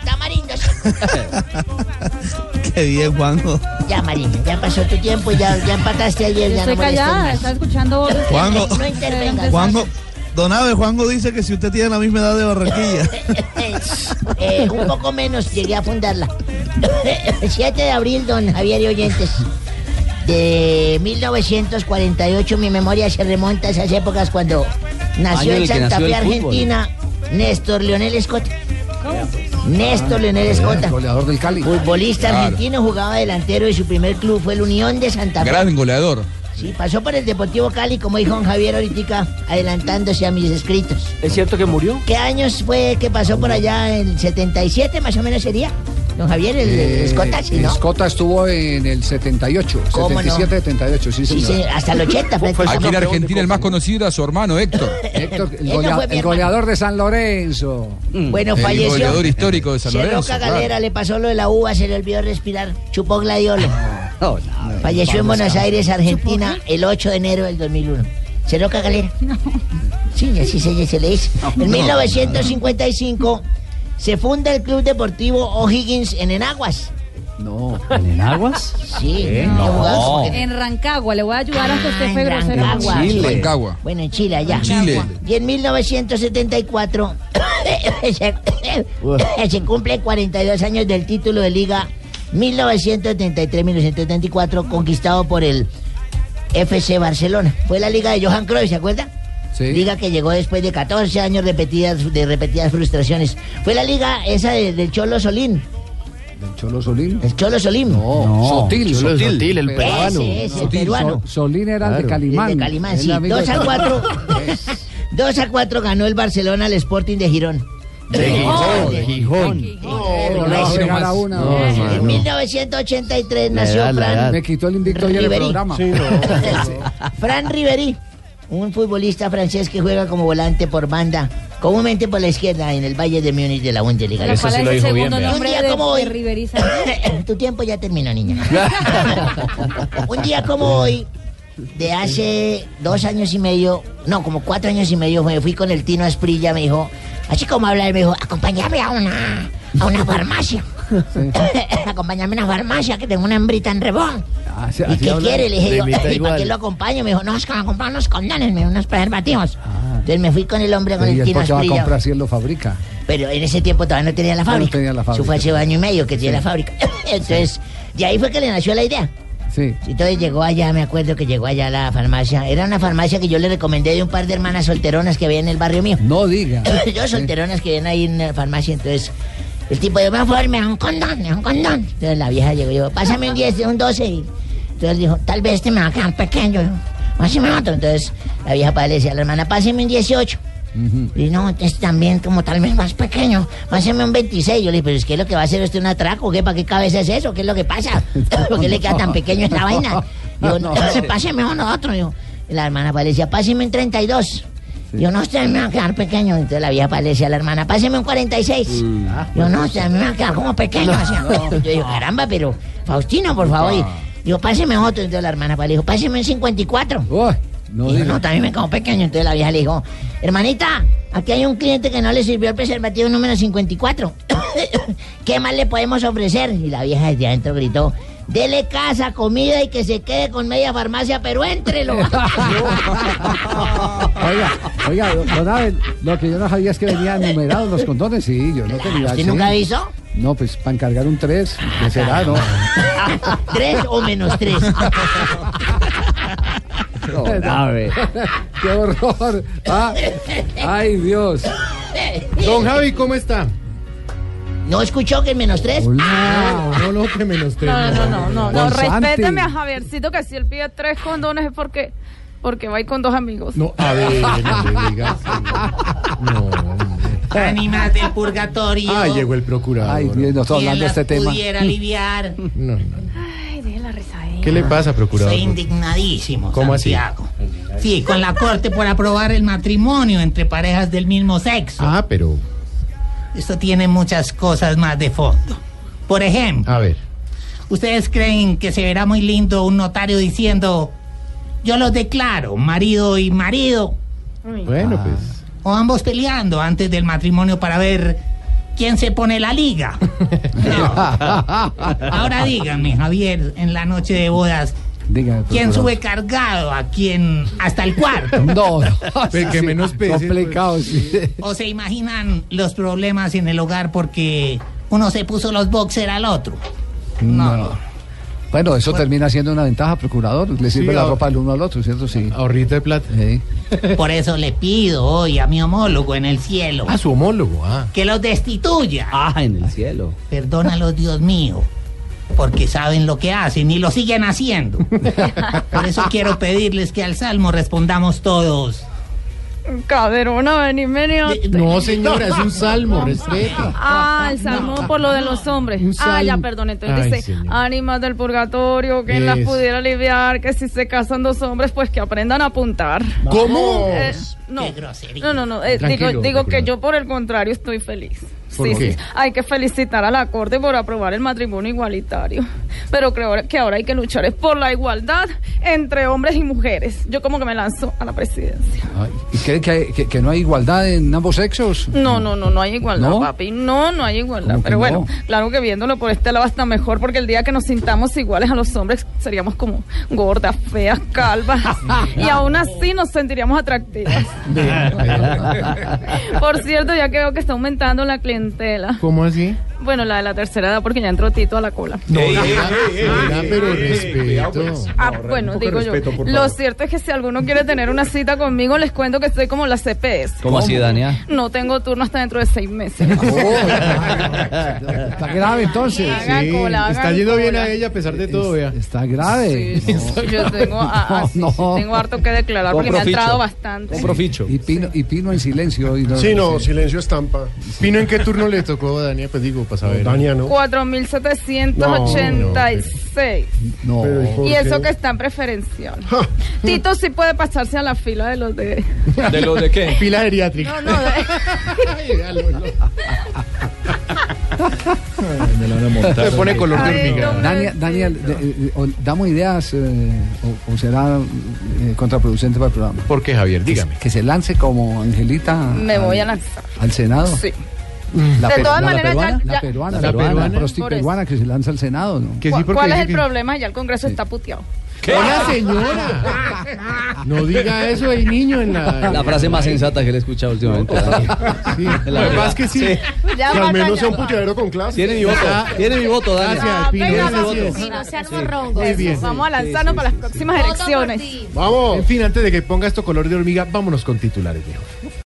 Qué bien, Juanjo. Ya, Marina, ya pasó tu tiempo, ya, ya empataste ayer, ya no estoy molestes callada, está escuchando. Juanjo. No intervengas. Juanjo, Don Abe, Juanjo dice que si usted tiene la misma edad de Barranquilla. Eh, un poco menos, llegué a fundarla. 7 de abril, don Javier y oyentes. De 1948, mi memoria se remonta a esas épocas cuando nació Año en el Santa Fe, el fútbol. Argentina, Néstor Leonel Escota. Néstor Leonel Escota. Goleador del Cali. Futbolista Claro. argentino, jugaba delantero y su primer club fue el Unión de Santa Fe. Gran goleador. Sí, pasó por el Deportivo Cali, como dijo don Javier ahorita, adelantándose a mis escritos. ¿Es cierto que murió? ¿Qué años fue que pasó por allá? ¿El 77 más o menos sería? Don Javier, el, el Eh, Escota, sí, ¿no? Escota estuvo en el 78, ¿Cómo no? 77-78, sí, Sí, señor. sí, hasta el 80 prácticamente. Aquí en Argentina el más conocido era su hermano Héctor. Héctor, el, no el goleador de San Lorenzo. Bueno, el falleció. goleador histórico de San Se Lorenzo. Claro. Galera, le pasó lo de la uva, se le olvidó respirar. Chupó gladiolo. Falleció en Buenos Aires, Argentina, el 8 de enero del 2001. Se Roca Galera. Sí, así se, se le dice. En 1955 se funda el Club Deportivo O'Higgins en Enaguas. No. ¿En Enaguas? Sí, ¿Qué? no, En Rancagua, le voy a ayudar que Ah, usted en fue grosero. Rancagua. Chile. Rancagua. Bueno, en Chile, allá. En Chile. Y en 1974 se, se cumple 42 años del título de liga 1973-1974 conquistado por el FC Barcelona. Fue la liga de Johan Cruyff, ¿se acuerda? Sí. Liga que llegó después de 14 años repetidas, de repetidas frustraciones. Fue la liga esa de- del Cholo Solín. ¿Del Cholo Solín? El Cholo Solín. No, Sotil, Cholo Sotil. Sotil, el peruano. Ese, ese, el Sotil, peruano. So- Solín era el de Claro. Calimán. El de Calimán, El sí. amigo 2 de a Calimán. 4. 2 a 4 ganó el Barcelona al Sporting de Girón. De Gijón, de Gijón. No, no, no, no, no, no, En mano. 1983 nació Fran. Me quitó el invicto ayer el programa. Fran Ribery, un futbolista francés que juega como volante por banda, comúnmente por la izquierda en el Valle de Múnich de la Bundesliga. Pero ¿Cuál es el segundo nombre Un día como hoy. Tu tiempo ya terminó, niña. un día como hoy, de hace dos años y medio, no, como cuatro años y medio, me fui con el Tino Asprilla, me dijo, así como hablar, me dijo, acompáñame a una, a una farmacia. acompáñame a una farmacia que tengo una hembrita en rebón. Así- ¿Y así qué habla. quiere? Le dije yo, ¿y para igual. qué lo acompaño? Me dijo, no, es que me a comprar unos condones, me unos preservativos. Entonces me fui con el hombre con ¿Y el Tino va a comprar si él lo fabrica? Pero en ese tiempo todavía no tenía la Ah, no fábrica. tenía la Eso fue fábrica. hace año y medio que tenía la fábrica. Entonces, de ahí fue que le nació la idea. Sí. Entonces llegó allá, me acuerdo que llegó allá a la farmacia. Era una farmacia que yo le recomendé de un par de hermanas solteronas que había en el barrio mío. No diga. Dos solteronas que vienen ahí en la farmacia, entonces el tipo dijo, por favor, me da un condón, me da un condón. Entonces la vieja llegó y dijo, pásame un 10, un 12. Y entonces dijo, tal vez este me va a quedar pequeño. Pásame otro. Entonces la vieja padre le decía a la hermana, pásame un 18. Y no, entonces también como tal vez más pequeño, pásame un 26. Yo le dije, pero es que lo que va a hacer usted un atraco, ¿qué? ¿Para qué cabeza es eso? ¿Qué es lo que pasa? ¿Por qué le queda tan pequeño esta vaina? Digo, no, páseme uno otro. Digo, y la hermana padre le decía, páseme un 32. Yo no, usted me va a quedar pequeño. Entonces la vieja le decía a la hermana, páseme un 46. Yo no, usted me va a quedar como pequeño. Decía, Yo digo, caramba, pero Faustino, por favor. Y, digo, páseme otro. Entonces la hermana le dijo, páseme un 54. no Y yo, no, también me quedo pequeño. Entonces la vieja le dijo, hermanita, aquí hay un cliente que no le sirvió el preservativo número 54. ¿Qué más le podemos ofrecer? Y la vieja desde adentro gritó, dele casa, comida y que se quede con media farmacia, pero éntrelo. Oiga, oiga, don Abel, lo que yo no sabía es que venían numerados los condones. Sí, yo no tenía. ¿Usted sí. nunca avisó? No, pues para encargar un 3, ¿qué será, no? ¿Tres o menos tres? Don Abel. ¡Qué horror! Ah, ¡Ay, Dios! Don Javi, ¿cómo está? ¿No escuchó que menos tres? No, no, no, que menos tres. No, no, no, no, no, respéteme a Javiercito que si él pide tres condones es porque, porque va a ir con dos amigos. No, a ver, no le digas. Ánimas del purgatorio. Ah, llegó el procurador. Ay, bien, no estoy ¿Quién hablando de este tema. pudiera aliviar? No, no. Ay, deje la risa ahí. ¿Qué le pasa, procurador? Soy indignadísimo, ¿Cómo así? Sí, con la corte por aprobar el matrimonio entre parejas del mismo sexo. Ah, pero. Esto tiene muchas cosas más de fondo. Por ejemplo, A ver. ¿ustedes creen que se verá muy lindo un notario diciendo, yo los declaro, marido y marido? Bueno, pues. O ambos peleando antes del matrimonio para ver quién se pone la liga. Ahora díganme, Javier, en la noche de bodas, ¿quién sube cargado a quién hasta el cuarto? No, no. Pero que menos pese, Complicado, sí. ¿O se imaginan los problemas en el hogar porque uno se puso los boxer al otro? No. Bueno, eso termina siendo una ventaja, procurador. Le sirve Sí, la ropa el uno al otro, ¿cierto? Sí. Ahorrita de plata. Sí. Por eso le pido hoy a mi homólogo en el cielo Ah, su homólogo, ah. que los destituya. Ah, en el cielo. Perdónalos, Dios mío, porque saben lo que hacen y lo siguen haciendo. Por eso quiero pedirles que al salmo respondamos todos. Caderona, vení, vení. No, señora, es un salmo, respeta. Ah, el salmo por lo de los hombres. Ah, ya, perdón. Entonces Ay, dice, señor. ánimas del purgatorio, que las pudiera aliviar, que si se casan dos hombres, pues que aprendan a apuntar. ¿Cómo? Eh, no. no, no, no. eh, digo digo que yo por el contrario estoy feliz. ¿Por Sí, sí. Hay que felicitar a la Corte por aprobar el matrimonio igualitario. Pero creo que ahora hay que luchar es por la igualdad entre hombres y mujeres. Yo como que me lanzo a la presidencia. ¿Y cree que, hay- que- que no hay igualdad en ambos sexos? No, no, no, no hay igualdad, ¿No? papi. No, no hay igualdad. ¿Cómo que Pero bueno, no? claro que viéndolo por este lado está mejor porque el día que nos sintamos iguales a los hombres seríamos como gordas, feas, calvas. y aún así nos sentiríamos atractivas. Por cierto, ya que veo que está aumentando la clientela. ¿Cómo así? Bueno, la de la tercera edad porque ya entró Tito a la cola. No, oiga, oiga, pero respeto. Ah, bueno, digo yo. Lo cierto es que si alguno quiere tener una cita conmigo, les cuento que estoy como la CPS. ¿Cómo así, Dania? No tengo turno hasta dentro de seis meses. Está grave entonces. Haga cola, haga Está yendo bien cola. a ella a pesar de todo, vea. Está grave. Yo tengo, sí, sí, tengo harto que declarar porque me ha entrado bastante. Y Pino, y Pino en silencio. Y Sí, no, silencio estampa. ¿Pino en qué turno le tocó, Dania? Pues digo, para saber. Dania, ¿no? 4.786. No. Y eso que está en preferencial. Tito sí puede pasarse a la fila de los de... ¿De lo de qué? Fila geriátrica. No, no, de- Se pone color de hormiga. no, Daniel, ¿damos ideas eh, o, o será eh, contraproducente para el programa? ¿Por qué, Javier? Dígame. Que se lance como Angelita me al, voy a lanzar. al Senado. Sí. La, De todas maneras, ya- peruana, ya- la peruana, La peruana, peruana. la prosti peruana que se lanza al Senado. ¿no? Que sí, ¿Cuál, es el que- problema? Ya el Congreso está puteado. Hola, señora. No diga eso, hay niño en la. La frase más sensata que le he escuchado últimamente. Sí. La verdad. es que sí. Ya Que al menos sea un puteadero con clase. Tiene mi voto. Tiene mi voto, Dani. Gracias, Pino. venga, Ese vamos, sí es. Pino, sean morrongos. Muy bien. Vamos a lanzarnos para las próximas elecciones. Vamos. En fin, antes de que ponga esto color de hormiga, vámonos con titulares, viejo.